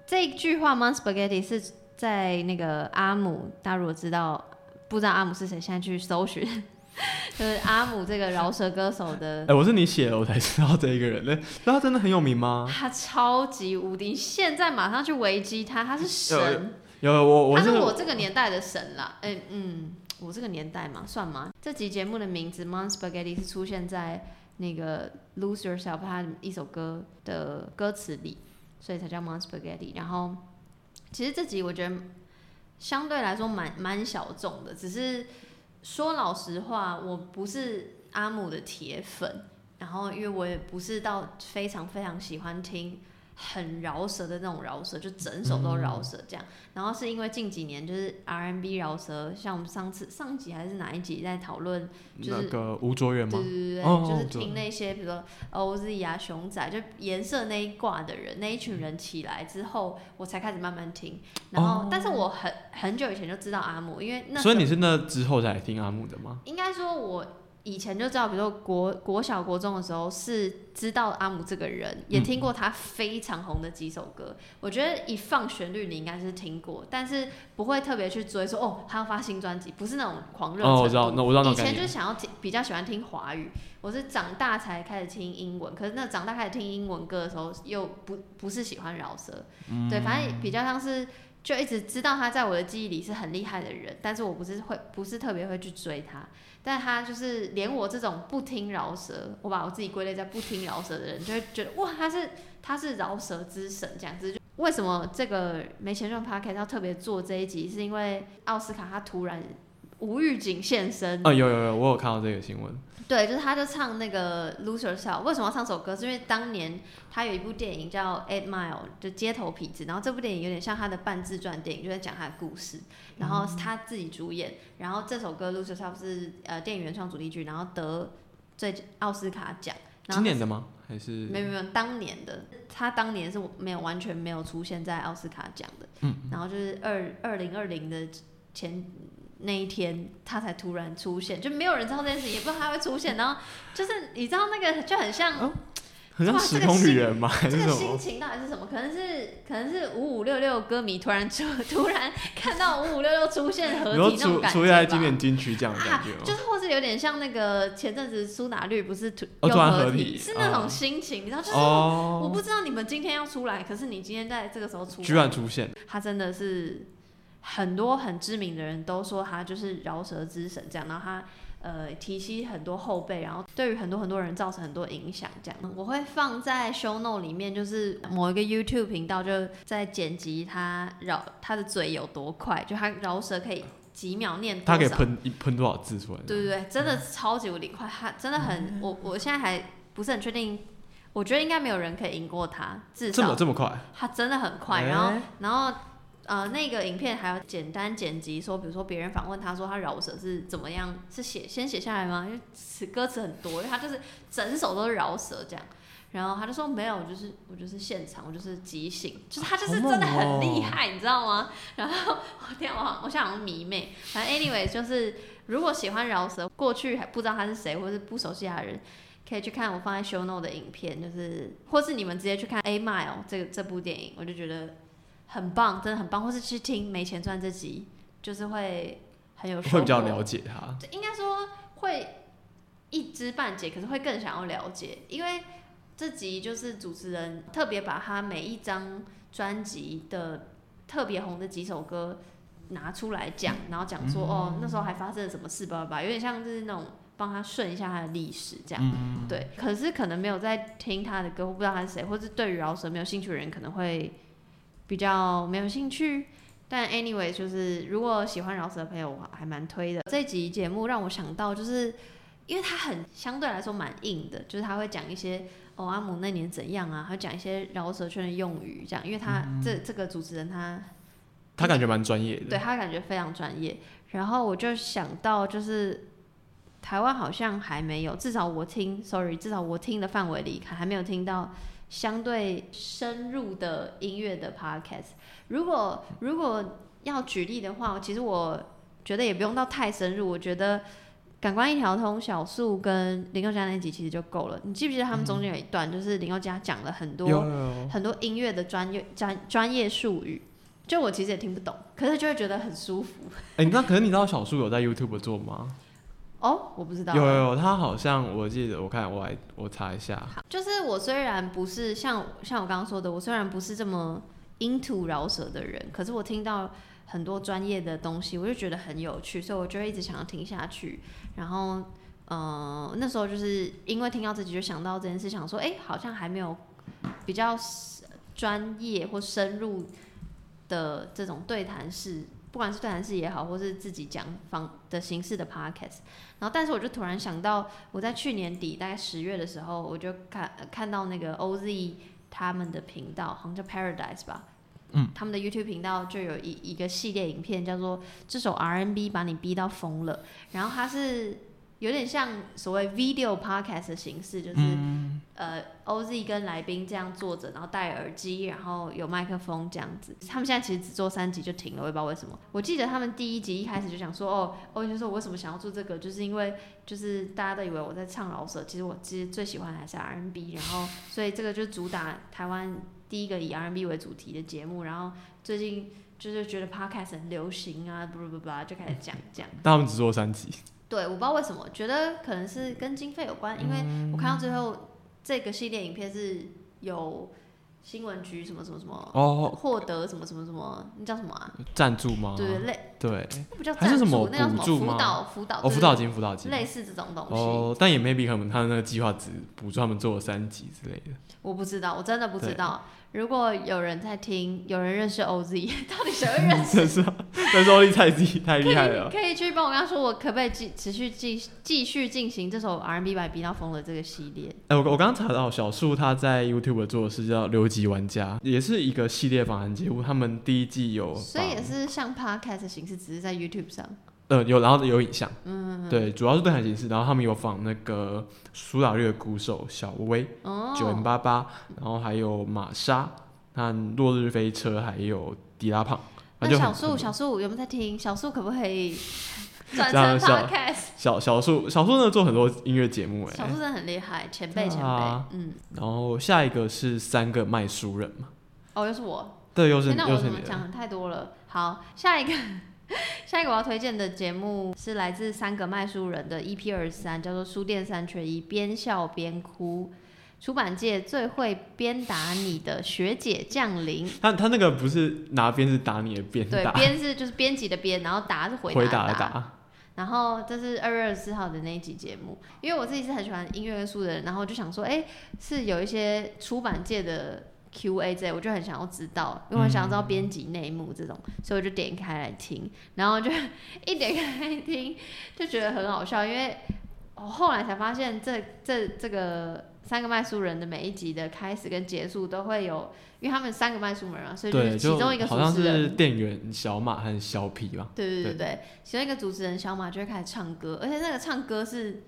这一句话 Mom Spaghetti 是。在那个阿姆，大家如果知道不知道阿姆是谁，现在去搜寻，[laughs] 就是阿姆这个饶舌歌手的。哎，我是你写的，我才知道这一个人嘞。那他真的很有名吗？他超级无敌，现在马上去维基他，他是神。有我，我是我这个年代的神啦。哎，嗯，我这个年代嘛，算吗？这集节目的名字《Mon Spaghetti》是出现在那个《Lose Yourself》他一首歌的歌词里，所以才叫《Mon Spaghetti》。然后。其实这集我觉得相对来说蛮蛮小众的，只是说老实话，我不是阿姆的铁粉，然后因为我也不是到非常非常喜欢听。很饶舌的那种饶舌，就整首都饶舌这样。然后是因为近几年就是 R&B 饶舌，像我们上次上集还是哪一集在讨论，就是那个吴卓源吗？对对对就是听那些比如说 OZ 啊、熊仔，就颜色那一挂的人，那一群人起来之后，我才开始慢慢听。然后，但是我很很久以前就知道阿木，因为那所以你是那之后才听阿木的吗？应该说我以前就知道，比如说国国小国中的时候是知道阿姆这个人，也听过他非常红的几首歌。我觉得一放旋律，你应该是听过，但是不会特别去追说哦，他要发新专辑，不是那种狂热哦，我知道，那我知道那以前就是想要听，比较喜欢听华语。我是长大才开始听英文，可是那长大开始听英文歌的时候，又不不是喜欢饶舌。对，反正比较像是就一直知道他在我的记忆里是很厉害的人，但是我不是会不是特别会去追他。但他就是连我这种不听饶舌，我把我自己归类在不听饶舌的人，就会觉得哇，他是他是饶舌之神这样子。为什么这个没钱赚 p a r k 要特别做这一集？是因为奥斯卡他突然无预警现身。哦，有有有，我有看到这个新闻。对，就是他就唱那个 Loser Cell。为什么要唱首歌？是因为当年他有一部电影叫《Eight Mile》，就街头痞子。然后这部电影有点像他的半自传电影，就在讲他的故事。然后是他自己主演。然后这首歌 Loser Cell 是呃电影原创主题曲，然后得最奥斯卡奖。今年的吗？还是？没有没有，当年的。他当年是没有完全没有出现在奥斯卡奖的。嗯。然后就是二二零二零的前。那一天他才突然出现，就没有人知道这件事，也不知道他会出现。然后就是你知道那个就很像，很像时空旅人吗？这个心情到底是什么？可能是可能是五五六六歌迷突然出突然看到五五六六出现合体那种感觉出在经典金曲这样的感觉就是或是有点像那个前阵子苏打绿不是突又合体，是那种心情，你知道就是我不知道你们今天要出来，可是你今天在这个时候出，居然出现，他真的是。很多很知名的人都说他就是饶舌之神，这样，然后他呃提携很多后辈，然后对于很多很多人造成很多影响，这样。我会放在 show note 里面，就是某一个 YouTube 频道就在剪辑他饶他的嘴有多快，就他饶舌可以几秒念，他可以喷一喷多少字出来？对对对，真的超级无敌快，他真的很，我我现在还不是很确定，我觉得应该没有人可以赢过他，至少这么这么快，他真的很快，然后然后。呃，那个影片还有简单剪辑，说比如说别人访问他说他饶舌是怎么样，是写先写下来吗？因为词歌词很多，因为他就是整首都是饶舌这样。然后他就说没有，就是我就是现场，我就是即兴，就是他就是真的很厉害，你知道吗？[laughs] 然后我天，我我想迷妹，反正 anyway 就是如果喜欢饶舌，过去还不知道他是谁，或是不熟悉他的人，可以去看我放在 show note 的影片，就是或是你们直接去看 A Mile 这个这部电影，我就觉得。很棒，真的很棒，或是去听《没钱赚》这集，就是会很有会比较了解他。应该说会一知半解，可是会更想要了解，因为这集就是主持人特别把他每一张专辑的特别红的几首歌拿出来讲，然后讲说哦那时候还发生了什么事吧吧，有点像就是那种帮他顺一下他的历史这样。对，可是可能没有在听他的歌，或不知道他是谁，或是对于饶舌没有兴趣的人，可能会。比较没有兴趣，但 anyway 就是如果喜欢饶舌的朋友，我还蛮推的。这集节目让我想到，就是因为它很相对来说蛮硬的，就是他会讲一些哦阿姆那年怎样啊，还讲一些饶舌圈的用语，这样，因为他这这个主持人他他感觉蛮专业的，对他感觉非常专业。然后我就想到，就是台湾好像还没有，至少我听，sorry，至少我听的范围里还没有听到。相对深入的音乐的 podcast，如果如果要举例的话，其实我觉得也不用到太深入。我觉得《感官一条通》小树跟林宥嘉那集其实就够了。你记不记得他们中间有一段，就是林宥嘉讲了很多很多音乐的专业专专业术语，就我其实也听不懂，可是就会觉得很舒服。哎，你知道？可是你知道小树有在 YouTube 做吗？哦，我不知道。有有有，他好像我记得，我看我来我查一下。就是我虽然不是像像我刚刚说的，我虽然不是这么 into 饶舌的人，可是我听到很多专业的东西，我就觉得很有趣，所以我就一直想要听下去。然后，嗯，那时候就是因为听到自己就想到这件事，想说，哎，好像还没有比较专业或深入的这种对谈式。不管是对谈式也好，或是自己讲方的形式的 podcast，然后但是我就突然想到，我在去年底大概十月的时候，我就看看到那个 OZ 他们的频道，好像叫 Paradise 吧，嗯，他们的 YouTube 频道就有一一个系列影片，叫做这首 R N B 把你逼到疯了，然后它是有点像所谓 video podcast 的形式，就是呃，OZ 跟来宾这样坐着，然后戴耳机，然后有麦克风这样子。他们现在其实只做三集就停了，我也不知道为什么。我记得他们第一集一开始就想说，哦，OZ 就说我为什么想要做这个，就是因为就是大家都以为我在唱老舍，其实我其实最喜欢还是 R&B，然后所以这个就主打台湾第一个以 R&B 为主题的节目，然后最近就是觉得 Podcast 很流行啊，不不不不，就开始讲讲。但他们只做三集。对，我不知道为什么，觉得可能是跟经费有关，因为我看到最后。这个系列影片是有新闻局什么什么什么哦，获得什么什么什么，那叫什么啊？赞助吗？对类对，不叫赞助，那叫什么辅导辅导哦，辅导金辅导金，类似这种东西哦。但也 maybe 可能他的那个计划只补助他们做了三级之类的。我不知道，我真的不知道。如果有人在听，有人认识 OZ，[laughs] 到底谁会认识？[laughs] 认识，认识 OZ 太厉太厉害了。可以去帮我跟他说，我可不可以继持续继继续进行这首 R&B 把逼到疯的这个系列？哎，我我刚刚查到小树他在 YouTube 做的是叫留级玩家，也是一个系列访谈节目。他们第一季有，所以也是像 Podcast 形式，只是在 YouTube 上。呃，有，然后有影像，嗯，对，主要是对谈形式，然后他们有访那个苏打绿的鼓手小薇，九零八八，然后还有玛莎，那落日飞车，还有迪拉胖。那小树，小树有没有在听？小树可不可以 [laughs] 转成 podcast？小小树，小树呢做很多音乐节目，哎，小树真的很厉害，前辈前辈，嗯。然后下一个是三个卖书人嘛？哦，又是我，对，又是，那我怎么讲太多了？好，下一个。[laughs] 下一个我要推荐的节目是来自三个卖书人的 EP 二三，叫做《书店三缺一》，边笑边哭，出版界最会鞭打你的学姐降临。他他那个不是拿鞭子打你的鞭，对，鞭是就是编辑的鞭，然后打是回答的打。然后这是二月二十四号的那一集节目，因为我自己是很喜欢音乐跟书的人，然后就想说，哎，是有一些出版界的。Q&A 这，我就很想要知道，因为我想要知道编辑内幕这种，所以我就点开来听，然后就一点开听，就觉得很好笑，因为我后来才发现，这这这个三个卖书人的每一集的开始跟结束都会有，因为他们三个卖书人啊，所以就是其中一个好像是店员小马和小皮吧，对对对对，其中一个主持人小马就会开始唱歌，而且那个唱歌是。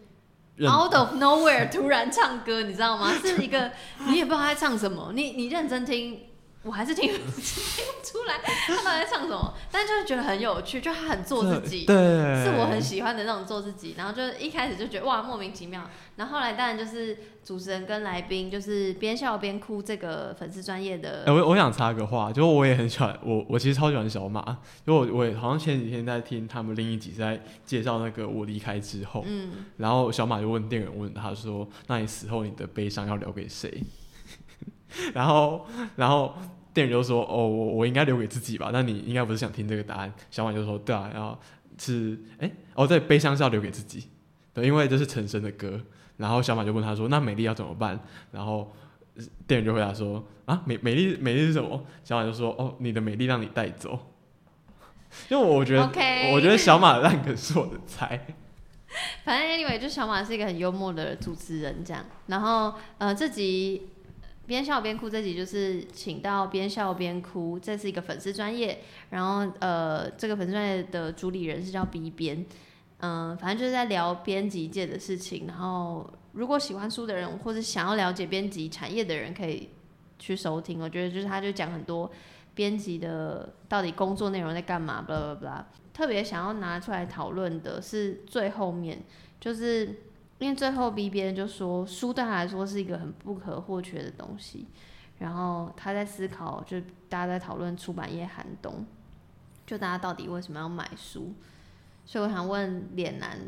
Out of nowhere，突然唱歌，你知道吗？是一个你也不知道他在唱什么，你你认真听。我还是听 [laughs] 听不出来他到底在唱什么，但就是觉得很有趣，就他很做自己，对，是我很喜欢的那种做自己。然后就一开始就觉得哇莫名其妙，然后后来当然就是主持人跟来宾就是边笑边哭，这个粉丝专业的。我我想插个话，就我也很喜欢我我其实超喜欢小马，因为我我也好像前几天在听他们另一集在介绍那个我离开之后，嗯，然后小马就问店员问他说：“那你死后你的悲伤要留给谁？”然后，然后店员就说：“哦，我我应该留给自己吧？那你应该不是想听这个答案？”小马就说：“对啊，然后是哎，哦对，悲伤是要留给自己，对，因为这是陈升的歌。”然后小马就问他说：“那美丽要怎么办？”然后店员就回答说：“啊，美美丽美丽是什么？”小马就说：“哦，你的美丽让你带走。”因为我觉得，我觉得小马的烂梗是我的菜。[laughs] 反正 anyway，就小马是一个很幽默的主持人，这样。然后呃，这集。边笑边哭这集就是请到边笑边哭，这是一个粉丝专业，然后呃，这个粉丝专业的主理人是叫 B 编，嗯，反正就是在聊编辑界的事情。然后如果喜欢书的人或者想要了解编辑产业的人，可以去收听。我觉得就是他就讲很多编辑的到底工作内容在干嘛，巴拉巴拉。特别想要拿出来讨论的是最后面，就是。因为最后 B 编就说书对他来说是一个很不可或缺的东西，然后他在思考，就大家在讨论出版业寒冬，就大家到底为什么要买书？所以我想问脸男，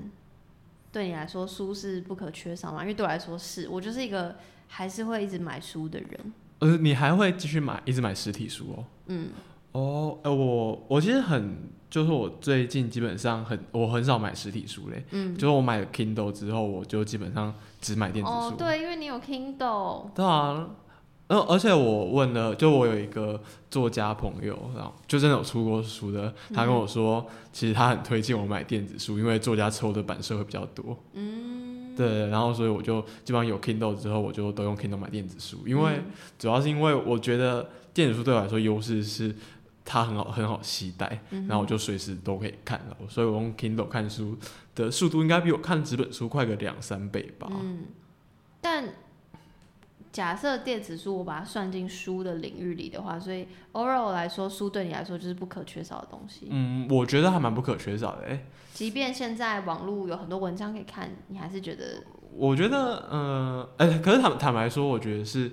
对你来说书是不可缺少吗？因为对我来说是，我就是一个还是会一直买书的人。呃，你还会继续买，一直买实体书哦？嗯。哦，呃，我我其实很，就是我最近基本上很，我很少买实体书嘞。嗯，就是我买了 Kindle 之后，我就基本上只买电子书。哦，对，因为你有 Kindle。对啊，呃，而且我问了，就我有一个作家朋友，然后就真的有出过书的，他跟我说，其实他很推荐我买电子书，因为作家抽的版税会比较多。嗯，对，然后所以我就基本上有 Kindle 之后，我就都用 Kindle 买电子书，因为主要是因为我觉得电子书对我来说优势是。它很好，很好携带，然后我就随时都可以看了，所以我用 Kindle 看书的速度应该比我看纸本书快个两三倍吧。嗯，但假设电子书我把它算进书的领域里的话，所以 overall 来说，书对你来说就是不可缺少的东西。嗯，我觉得还蛮不可缺少的。哎，即便现在网络有很多文章可以看，你还是觉得？我觉得，呃，哎，可是坦坦白说，我觉得是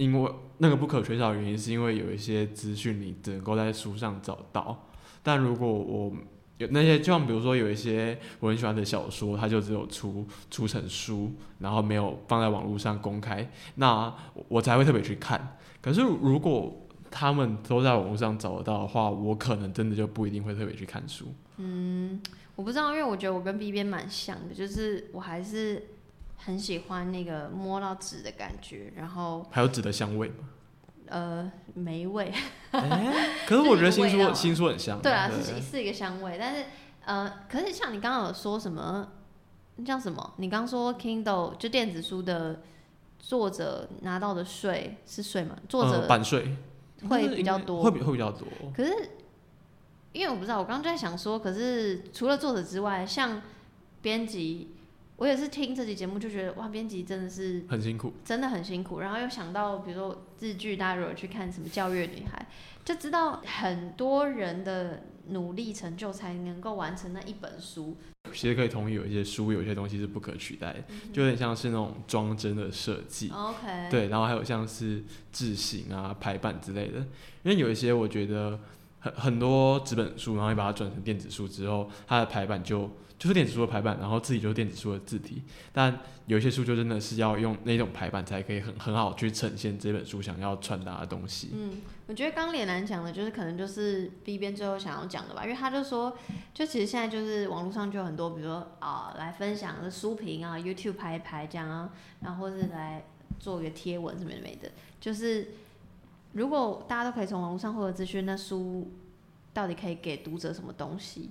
因为那个不可缺少的原因，是因为有一些资讯你只能够在书上找到。但如果我有那些，就像比如说有一些我很喜欢的小说，它就只有出出成书，然后没有放在网络上公开，那我才会特别去看。可是如果他们都在网络上找得到的话，我可能真的就不一定会特别去看书。嗯，我不知道，因为我觉得我跟 B 边蛮像的，就是我还是很喜欢那个摸到纸的感觉，然后还有纸的香味吗？呃，霉味。可是我觉得新书 [laughs] 新书很香。对啊，是是一个香味，但是呃，可是像你刚刚有说什么叫什么？你刚说 Kindle 就电子书的作者拿到的税是税吗？作者版税会比较多，会比会比较多。可是因为我不知道，我刚刚就在想说，可是除了作者之外，像编辑。我也是听这期节目就觉得哇，编辑真的是很辛苦，真的很辛苦。然后又想到，比如说日剧，大家如果去看什么《教育女孩》，就知道很多人的努力成就才能够完成那一本书。其实可以同意，有一些书有些东西是不可取代的，就有点像是那种装帧的设计。OK。对，然后还有像是字型啊、排版之类的。因为有一些我觉得很很多纸本书，然后你把它转成电子书之后，它的排版就。就是电子书的排版，然后字体就是电子书的字体，但有一些书就真的是要用那种排版才可以很很好去呈现这本书想要传达的东西。嗯，我觉得刚脸男讲的就是可能就是 B 边最后想要讲的吧，因为他就说，就其实现在就是网络上就有很多，比如说啊来分享的书评啊，YouTube 拍一拍这样啊，然后是来做一个贴文什么的没的，就是如果大家都可以从网络上获得资讯，那书到底可以给读者什么东西？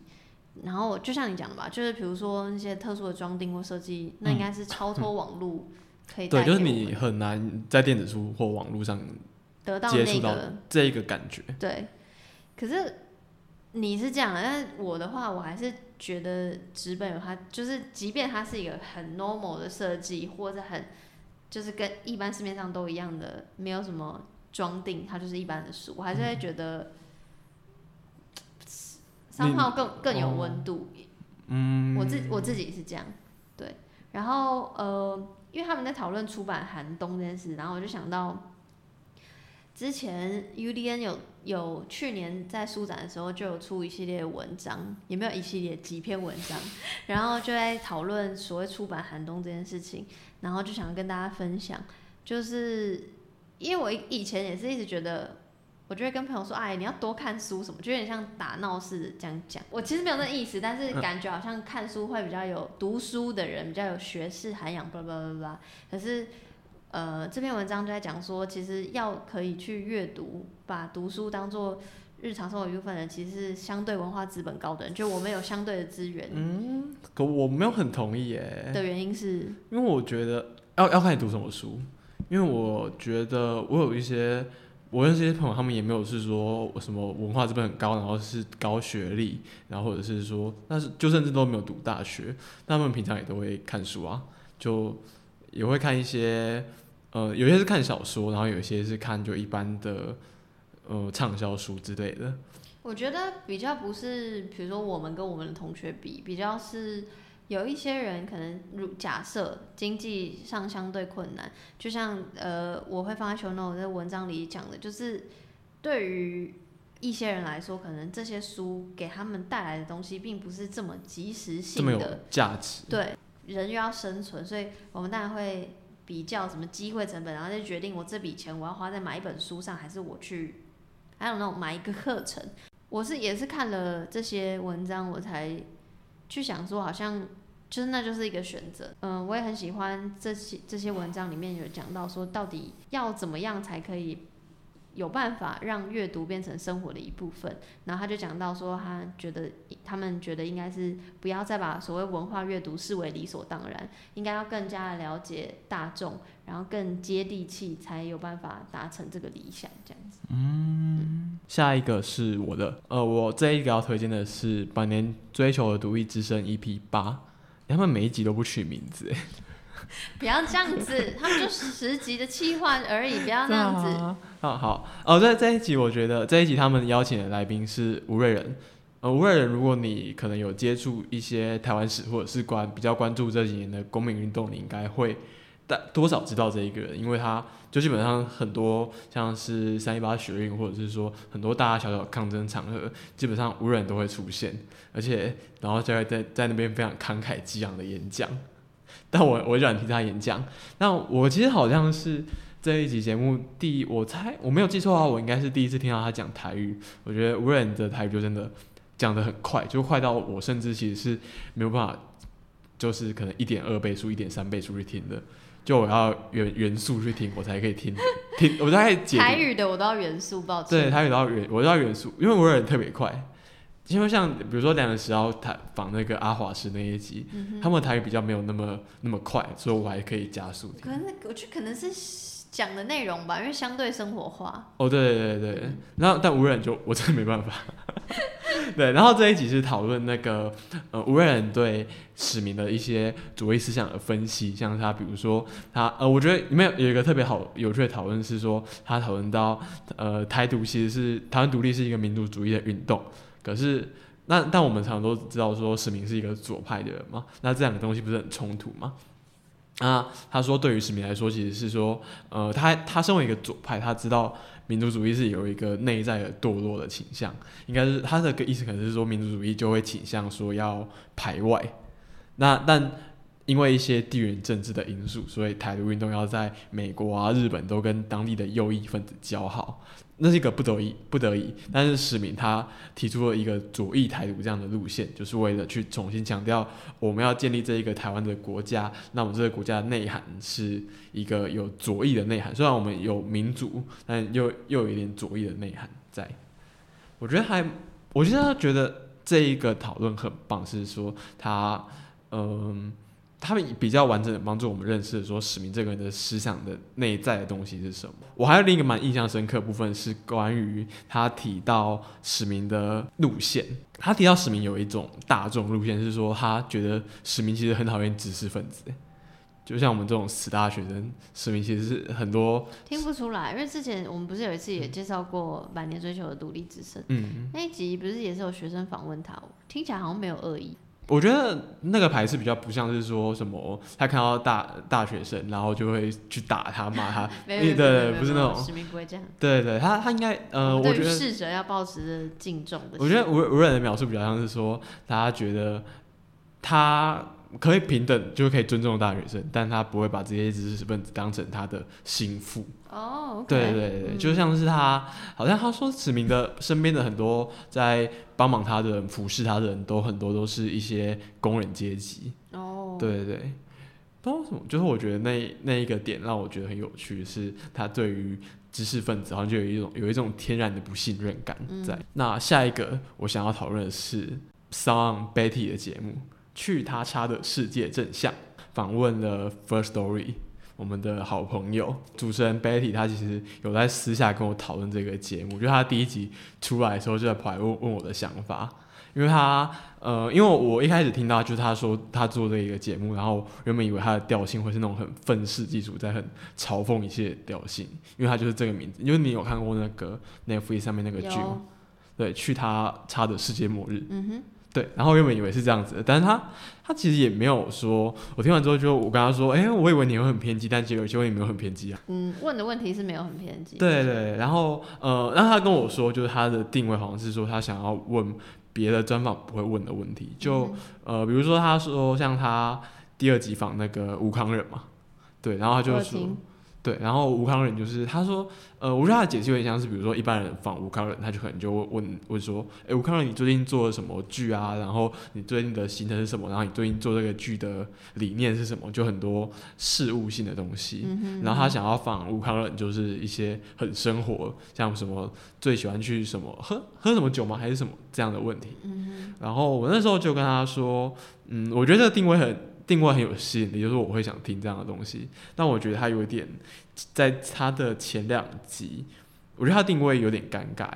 然后就像你讲的吧，就是比如说那些特殊的装订或设计，那应该是超脱网络可以。对，就是你很难在电子书或网络上得到那个这一个感觉。对，可是你是这样，但我的话，我还是觉得纸本有它，就是即便它是一个很 normal 的设计，或者很就是跟一般市面上都一样的，没有什么装订，它就是一般的书，我还是会觉得。三号更更有温度，嗯，我自我自己是这样，对，然后呃，因为他们在讨论出版寒冬这件事，然后我就想到，之前 UDN 有有去年在书展的时候就有出一系列文章，也没有一系列几篇文章，然后就在讨论所谓出版寒冬这件事情，然后就想跟大家分享，就是因为我以前也是一直觉得。我就会跟朋友说，哎，你要多看书什么，就有点像打闹似的这样讲。我其实没有那意思，但是感觉好像看书会比较有读书的人比较有学识涵养，巴拉巴拉巴拉。可是，呃，这篇文章就在讲说，其实要可以去阅读，把读书当做日常生活一部分的人，其实是相对文化资本高的人，就我们有相对的资源。嗯，可我没有很同意耶。的原因是，因为我觉得要要看你读什么书，因为我觉得我有一些。我认识一些朋友，他们也没有是说什么文化这边很高，然后是高学历，然后或者是说，但是就甚至都没有读大学，他们平常也都会看书啊，就也会看一些，呃，有些是看小说，然后有些是看就一般的，呃，畅销书之类的。我觉得比较不是，比如说我们跟我们的同学比，比较是。有一些人可能，如假设经济上相对困难，就像呃，我会放在 show note 在文章里讲的，就是对于一些人来说，可能这些书给他们带来的东西，并不是这么及时性的价值。对，人又要生存，所以我们当然会比较什么机会成本，然后再决定我这笔钱我要花在买一本书上，还是我去还有那种买一个课程。我是也是看了这些文章，我才去想说，好像。就是那就是一个选择，嗯，我也很喜欢这些这些文章里面有讲到说，到底要怎么样才可以有办法让阅读变成生活的一部分。然后他就讲到说，他觉得他们觉得应该是不要再把所谓文化阅读视为理所当然，应该要更加的了解大众，然后更接地气，才有办法达成这个理想。这样。嗯，下一个是我的，呃，我这一个要推荐的是《百年追求的独立之声》EP 八。他们每一集都不取名字，不要这样子，[laughs] 他们就十集的企划而已，不要那样子。啊，好哦，在这一集，我觉得这一集他们邀请的来宾是吴瑞仁。呃，吴瑞仁，如果你可能有接触一些台湾史，或者是关比较关注这几年的公民运动，你应该会但多少知道这一个人，因为他就基本上很多像是三一八学运，或者是说很多大大小小抗争场合，基本上吴瑞仁都会出现，而且然后就会在在那边非常慷慨激昂的演讲。但我我喜欢听他演讲。那我其实好像是这一集节目第，我猜我没有记错的话，我应该是第一次听到他讲台语。我觉得吴仁的台语就真的讲的很快，就快到我甚至其实是没有办法，就是可能一点二倍速、一点三倍速去听的。就我要原元素去听，我才可以听 [laughs] 听。我才可以解台语的我都要元素，抱歉。对，台语都要元，我都要元素，因为我人特别快。因为像比如说两个时候台仿那个阿华师那一集，他们台语比较没有那么那么快，所以我还可以加速。可能我觉得可能是讲的内容吧，因为相对生活化。哦，对对对对，然后但吴人就我真的没办法。[laughs] 对，然后这一集是讨论那个呃吴人对史明的一些主义思想的分析，像他比如说他呃，我觉得里面有一个特别好有趣的讨论是说，他讨论到呃台独其实是台湾独立是一个民族主义的运动。可是，那但我们常常都知道说史明是一个左派的人嘛，那这两个东西不是很冲突吗？啊，他说对于史明来说，其实是说，呃，他他身为一个左派，他知道民族主义是有一个内在的堕落的倾向，应该是他的个意思可能是说民族主义就会倾向说要排外，那但因为一些地缘政治的因素，所以台独运动要在美国啊、日本都跟当地的右翼分子交好。那是一个不得已，不得已。但是史明他提出了一个左翼台独这样的路线，就是为了去重新强调我们要建立这一个台湾的国家。那我们这个国家的内涵是一个有左翼的内涵，虽然我们有民主，但又又有一点左翼的内涵在。我觉得还，我现在觉得这一个讨论很棒，是说他，嗯。他们比较完整的帮助我们认识说史明这个人的思想的内在的东西是什么。我还有另一个蛮印象深刻部分是关于他提到史明的路线。他提到史明有一种大众路线，是说他觉得史明其实很讨厌知识分子，就像我们这种死大学生，史明其实是很多听不出来。因为之前我们不是有一次也介绍过《百年追求的独立之声》，嗯，那一集不是也是有学生访问他，听起来好像没有恶意。我觉得那个牌是比较不像是说什么，他看到大大学生，然后就会去打他骂他，[laughs] 对对，不是那种，不会这样。对对，他他应该呃，我觉得逝者要保持敬重的。我觉得无无人的描述比较像是说，大家觉得他可以平等，就可以尊重大学生，但他不会把这些知识分子当成他的心腹。哦，对对对，就像是他，好像他说史明的身边的很多在帮忙他的人、服侍他的人都很多都是一些工人阶级。哦，对对对，不知道什么，就是我觉得那那一个点让我觉得很有趣，是他对于知识分子好像就有一种有一种天然的不信任感在。那下一个我想要讨论的是 Song Betty 的节目《去他叉的世界正向》，访问了 First Story。我们的好朋友主持人 Betty，他其实有在私下跟我讨论这个节目。就他第一集出来的时候，就在跑来问问我的想法，因为他呃，因为我一开始听到就是他说他做这一个节目，然后原本以为他的调性会是那种很愤世嫉俗，在很嘲讽一切调性，因为他就是这个名字。因为你有看过那个 Netflix 上面那个剧吗，对，去他差的世界末日。嗯哼。对，然后原本以为是这样子的，但是他他其实也没有说，我听完之后就我跟他说，哎，我以为你会很偏激，但结果结果你没有很偏激啊。嗯，问的问题是没有很偏激。对对，然后呃，然后他跟我说，就是他的定位好像是说他想要问别的专访不会问的问题，就呃，比如说他说像他第二集访那个吴康仁嘛，对，然后他就说。对，然后吴康仁就是他说，呃，我觉得他的解析有点像是，比如说一般人访吴康仁，他就可能就问问说，哎，吴康仁，你最近做了什么剧啊？然后你最近的行程是什么？然后你最近做这个剧的理念是什么？就很多事务性的东西。然后他想要访吴康仁，就是一些很生活，像什么最喜欢去什么喝喝什么酒吗？还是什么这样的问题。然后我那时候就跟他说，嗯，我觉得这个定位很。定位很有吸引力，就是我会想听这样的东西。但我觉得他有点，在他的前两集，我觉得他定位有点尴尬。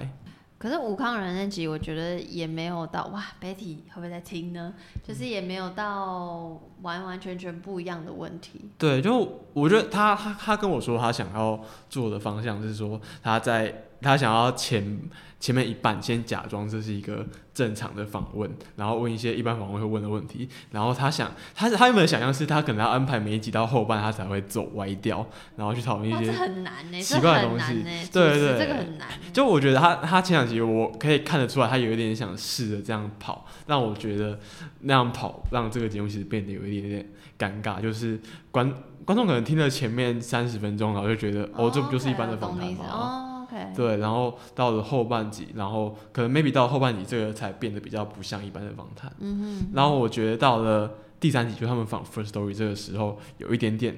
可是吴康仁那集，我觉得也没有到哇，Betty 会不会在听呢？就是也没有到完完全全不一样的问题。对，就我觉得他他他跟我说，他想要做的方向是说，他在他想要前。前面一半先假装这是一个正常的访问，然后问一些一般访问会问的问题，然后他想，他他有没有想象是他可能要安排每一集到后半他才会走歪掉，然后去讨论一些奇怪的东西，对对，这个很难。就我觉得他他前两集我可以看得出来，他有一点想试着这样跑，让我觉得那样跑让这个节目其实变得有一点点尴尬，就是观观众可能听了前面三十分钟，然后就觉得哦，这不就是一般的访谈吗？对，然后到了后半集，然后可能 maybe 到后半集这个才变得比较不像一般的访谈。嗯哼。然后我觉得到了第三集，就他们访 first story 这个时候，有一点点，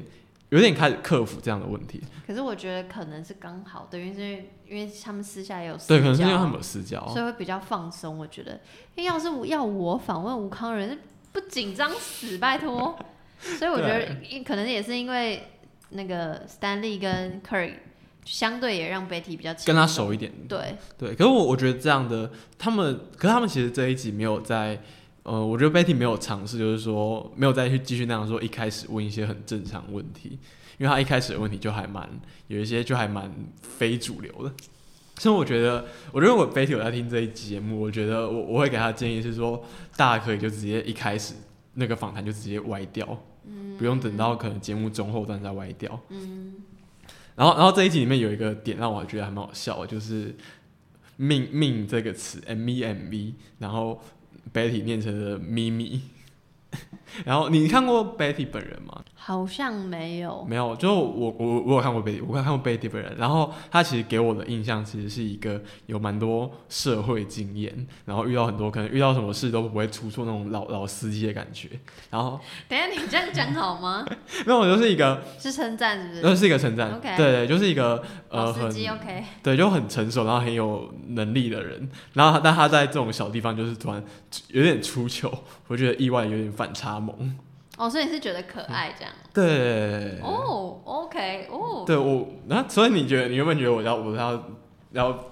有点开始克服这样的问题。可是我觉得可能是刚好，等于是因为他们私下也有对，可能是因为他们有私交，所以会比较放松。我觉得，因为要是要我访问吴康仁，不紧张死，拜托。所以我觉得，可能也是因为那个 Stanley 跟 Curry。相对也让 Betty 比较跟他熟一点，对对。可是我我觉得这样的他们，可是他们其实这一集没有在，呃，我觉得 Betty 没有尝试，就是说没有再去继续那样说，一开始问一些很正常问题，因为他一开始的问题就还蛮有一些就还蛮非主流的。所以我觉得，我觉得我 Betty 有在听这一节目，我觉得我我会给他建议是说，大家可以就直接一开始那个访谈就直接歪掉，嗯，不用等到可能节目中后段再歪掉，嗯。然后，然后这一集里面有一个点让我觉得还蛮好笑，就是“命命”这个词，M V M V，然后 Betty 念成了咪咪。[laughs] 然后你看过 Betty 本人吗？好像没有。没有，就我我我有看过 Betty，我看看过 Betty 本人。然后他其实给我的印象其实是一个有蛮多社会经验，然后遇到很多可能遇到什么事都不会出错那种老老司机的感觉。然后，等下你这样讲好吗？[laughs] 没有，我就是一个是称赞，是不是？那是一个称赞。OK，对对，就是一个呃很 OK，对，就很成熟，然后很有能力的人。然后，但他在这种小地方就是突然有点出糗，我觉得意外有点反差萌。哦，所以你是觉得可爱这样？对。哦，OK，哦。对我，那所以你觉得你原本觉得我要我要要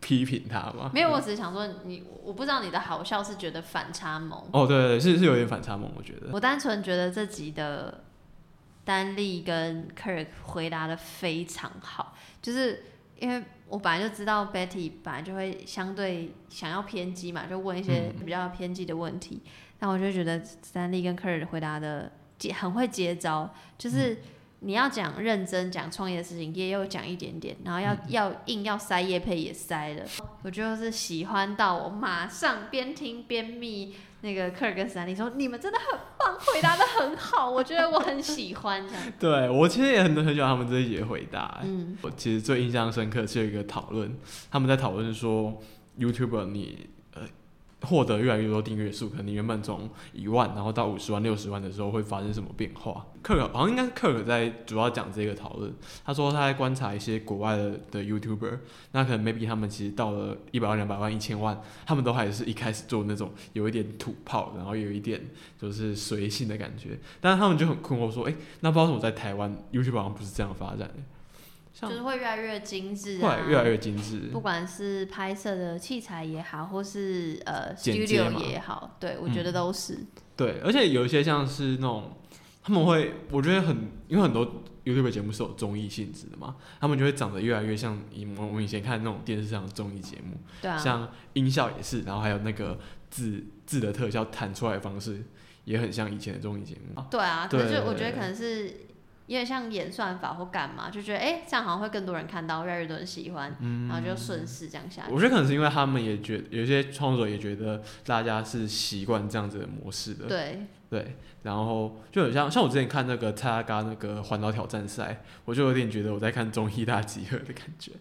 批评他吗？没有，我只是想说你，我不知道你的好笑是觉得反差萌。哦，对对，是是有点反差萌，我觉得。我单纯觉得这集的丹利跟 Kirk 回答的非常好，就是因为我本来就知道 Betty 本来就会相对想要偏激嘛，就问一些比较偏激的问题。那我就觉得三立跟客人回答的接很会接招，就是你要讲认真讲创业的事情，也有讲一点点，然后要要硬要塞叶配也塞了。我就是喜欢到我马上边听边密那个客人跟三立说，你们真的很棒，回答的很好，我觉得我很喜欢这样。[laughs] 对我其实也很很喜欢他们这一节回答。嗯，我其实最印象深刻是有一个讨论，他们在讨论说 YouTube 你。获得越来越多订阅数，可能原本从一万，然后到五十万、六十万的时候会发生什么变化？克克好像应该是克尔在主要讲这个讨论。他说他在观察一些国外的的 YouTuber，那可能 maybe 他们其实到了一百万、两百万、一千万，他们都还是一开始做那种有一点土炮，然后有一点就是随性的感觉。但是他们就很困惑说，哎，那不知道为什么在台湾 YouTuber 好像不是这样发展的？就是会越来越精致，会越来越精致。不管是拍摄的器材也好，或是呃 studio 也好，对我觉得都是。对，而且有一些像是那种，他们会，我觉得很，因为很多 YouTube 节目是有综艺性质的嘛，他们就会长得越来越像以我们以前看那种电视上的综艺节目。对啊。像音效也是，然后还有那个字字的特效弹出来的方式，也很像以前的综艺节目。对啊，可是我觉得可能是。有点像演算法或干嘛，就觉得哎，这样好像会更多人看到，越来越多人喜欢，然后就顺势这样下去。我觉得可能是因为他们也觉，有些创作者也觉得大家是习惯这样子的模式的。对对，然后就很像像我之前看那个蔡阿嘎那个环岛挑战赛，我就有点觉得我在看综艺大集合的感觉。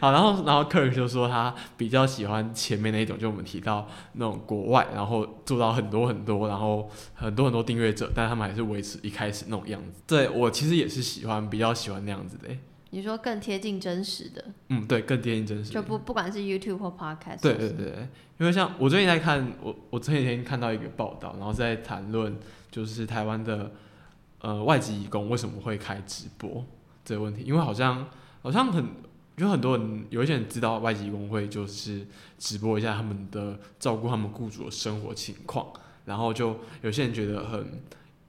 好，然后然后客人就说他比较喜欢前面那一种，就我们提到那种国外，然后做到很多很多，然后很多很多订阅者，但他们还是维持一开始那种样子。对我其实也是喜欢，比较喜欢那样子的。你说更贴近真实的？嗯，对，更贴近真实。就不不管是 YouTube 或 Podcast。对对对，因为像我最近在看，我我前几天看到一个报道，然后在谈论就是台湾的呃外籍义工为什么会开直播这个问题，因为好像好像很。有很多人有一些人知道外籍工会就是直播一下他们的照顾他们雇主的生活情况，然后就有些人觉得很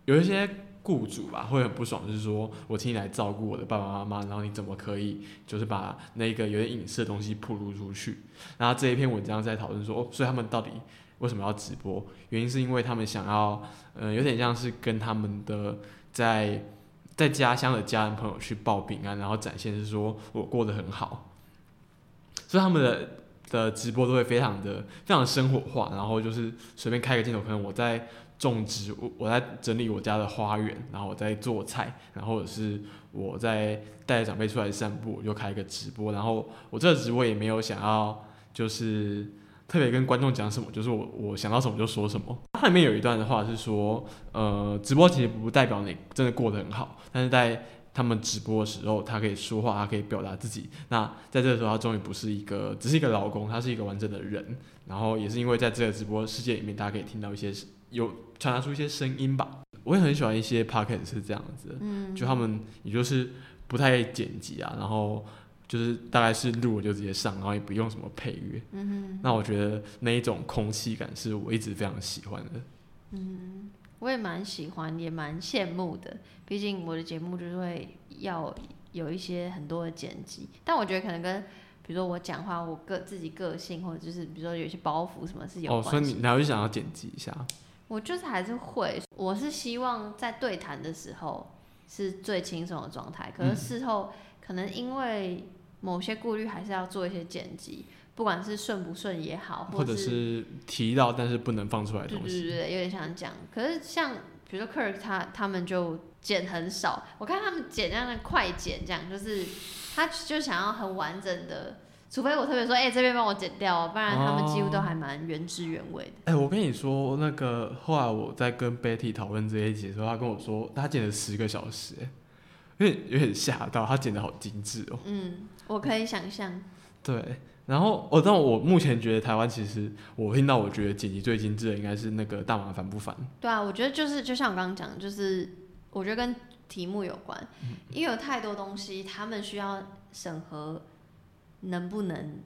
有一些雇主吧会很不爽，就是说我请你来照顾我的爸爸妈妈，然后你怎么可以就是把那个有点隐私的东西暴露出去？然后这一篇文章在讨论说，哦，所以他们到底为什么要直播？原因是因为他们想要，呃，有点像是跟他们的在在家乡的家人朋友去报平安，然后展现是说我过得很好，所以他们的的直播都会非常的非常生活化，然后就是随便开个镜头，可能我在种植，我我在整理我家的花园，然后我在做菜，然后或者是我在带着长辈出来散步，我就开一个直播，然后我这个直播也没有想要就是。特别跟观众讲什么，就是我我想到什么就说什么。它里面有一段的话是说，呃，直播其实不代表你真的过得很好，但是在他们直播的时候，他可以说话，他可以表达自己。那在这个时候，他终于不是一个只是一个老公，他是一个完整的人。然后也是因为在这个直播世界里面，大家可以听到一些有传达出一些声音吧。我也很喜欢一些 p o c k e t 是这样子，嗯，就他们也就是不太剪辑啊，然后。就是大概是录就直接上，然后也不用什么配乐。嗯哼。那我觉得那一种空气感是我一直非常喜欢的。嗯，我也蛮喜欢，也蛮羡慕的。毕竟我的节目就是会要有一些很多的剪辑，但我觉得可能跟比如说我讲话，我个自己个性，或者就是比如说有一些包袱什么是有关系。哦，所以你还会想要剪辑一下？我就是还是会，我是希望在对谈的时候是最轻松的状态，可是事后可能因为。某些顾虑还是要做一些剪辑，不管是顺不顺也好，或者是提到但是不能放出来的东西，对对对，有点像讲。可是像比如说 Kirk 他他们就剪很少，我看他们剪这样的快剪，这样就是他就想要很完整的，除非我特别说，哎，这边帮我剪掉，不然他们几乎都还蛮原汁原味的。哎，我跟你说，那个后来我在跟 Betty 讨论这些节的时候，他跟我说他剪了十个小时，哎。有点有点吓到，他剪的好精致哦。嗯，我可以想象。对，然后我但我目前觉得台湾其实，我听到我觉得剪辑最精致的应该是那个大麻烦不烦。对啊，我觉得就是就像我刚刚讲，就是我觉得跟题目有关，因为有太多东西他们需要审核能不能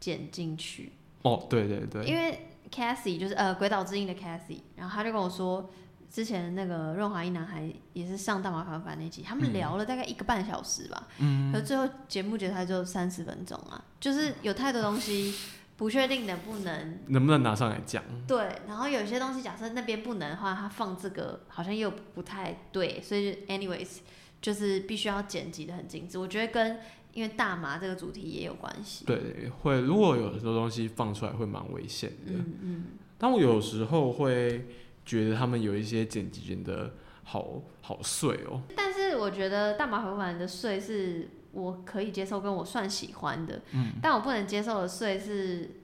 剪进去。哦，对对对。因为 Cassie 就是呃鬼岛之音的 Cassie，然后他就跟我说。之前那个润滑一男孩也是上大麻烦烦那集，他们聊了大概一个半小时吧，嗯，可最后节目结束就三十分钟啊，就是有太多东西不确定能不能能不能拿上来讲。对，然后有些东西假设那边不能的话，他放这个好像又不太对，所以 anyways 就是必须要剪辑的很精致。我觉得跟因为大麻这个主题也有关系。对，会如果有很多东西放出来会蛮危险的。嗯嗯，但我有时候会。觉得他们有一些剪辑剪的好好碎哦，但是我觉得大马回版的碎是我可以接受，跟我算喜欢的。嗯，但我不能接受的碎是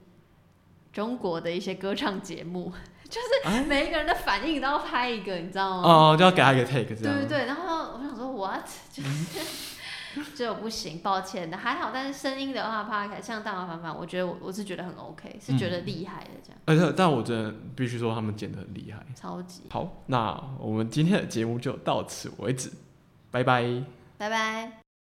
中国的一些歌唱节目，[laughs] 就是每一个人的反应都要拍一个，你知道吗？哦，就要给他一个 take，这样。对对对，然后我想说 what，[laughs] 就是。[laughs] 这不行，抱歉的，还好。但是声音的话，怕像大麻烦烦，我觉得我我是觉得很 OK，是觉得厉害的这样。而且，但我真的必须说，他们剪的很厉害，超级好。那我们今天的节目就到此为止，拜拜，拜拜。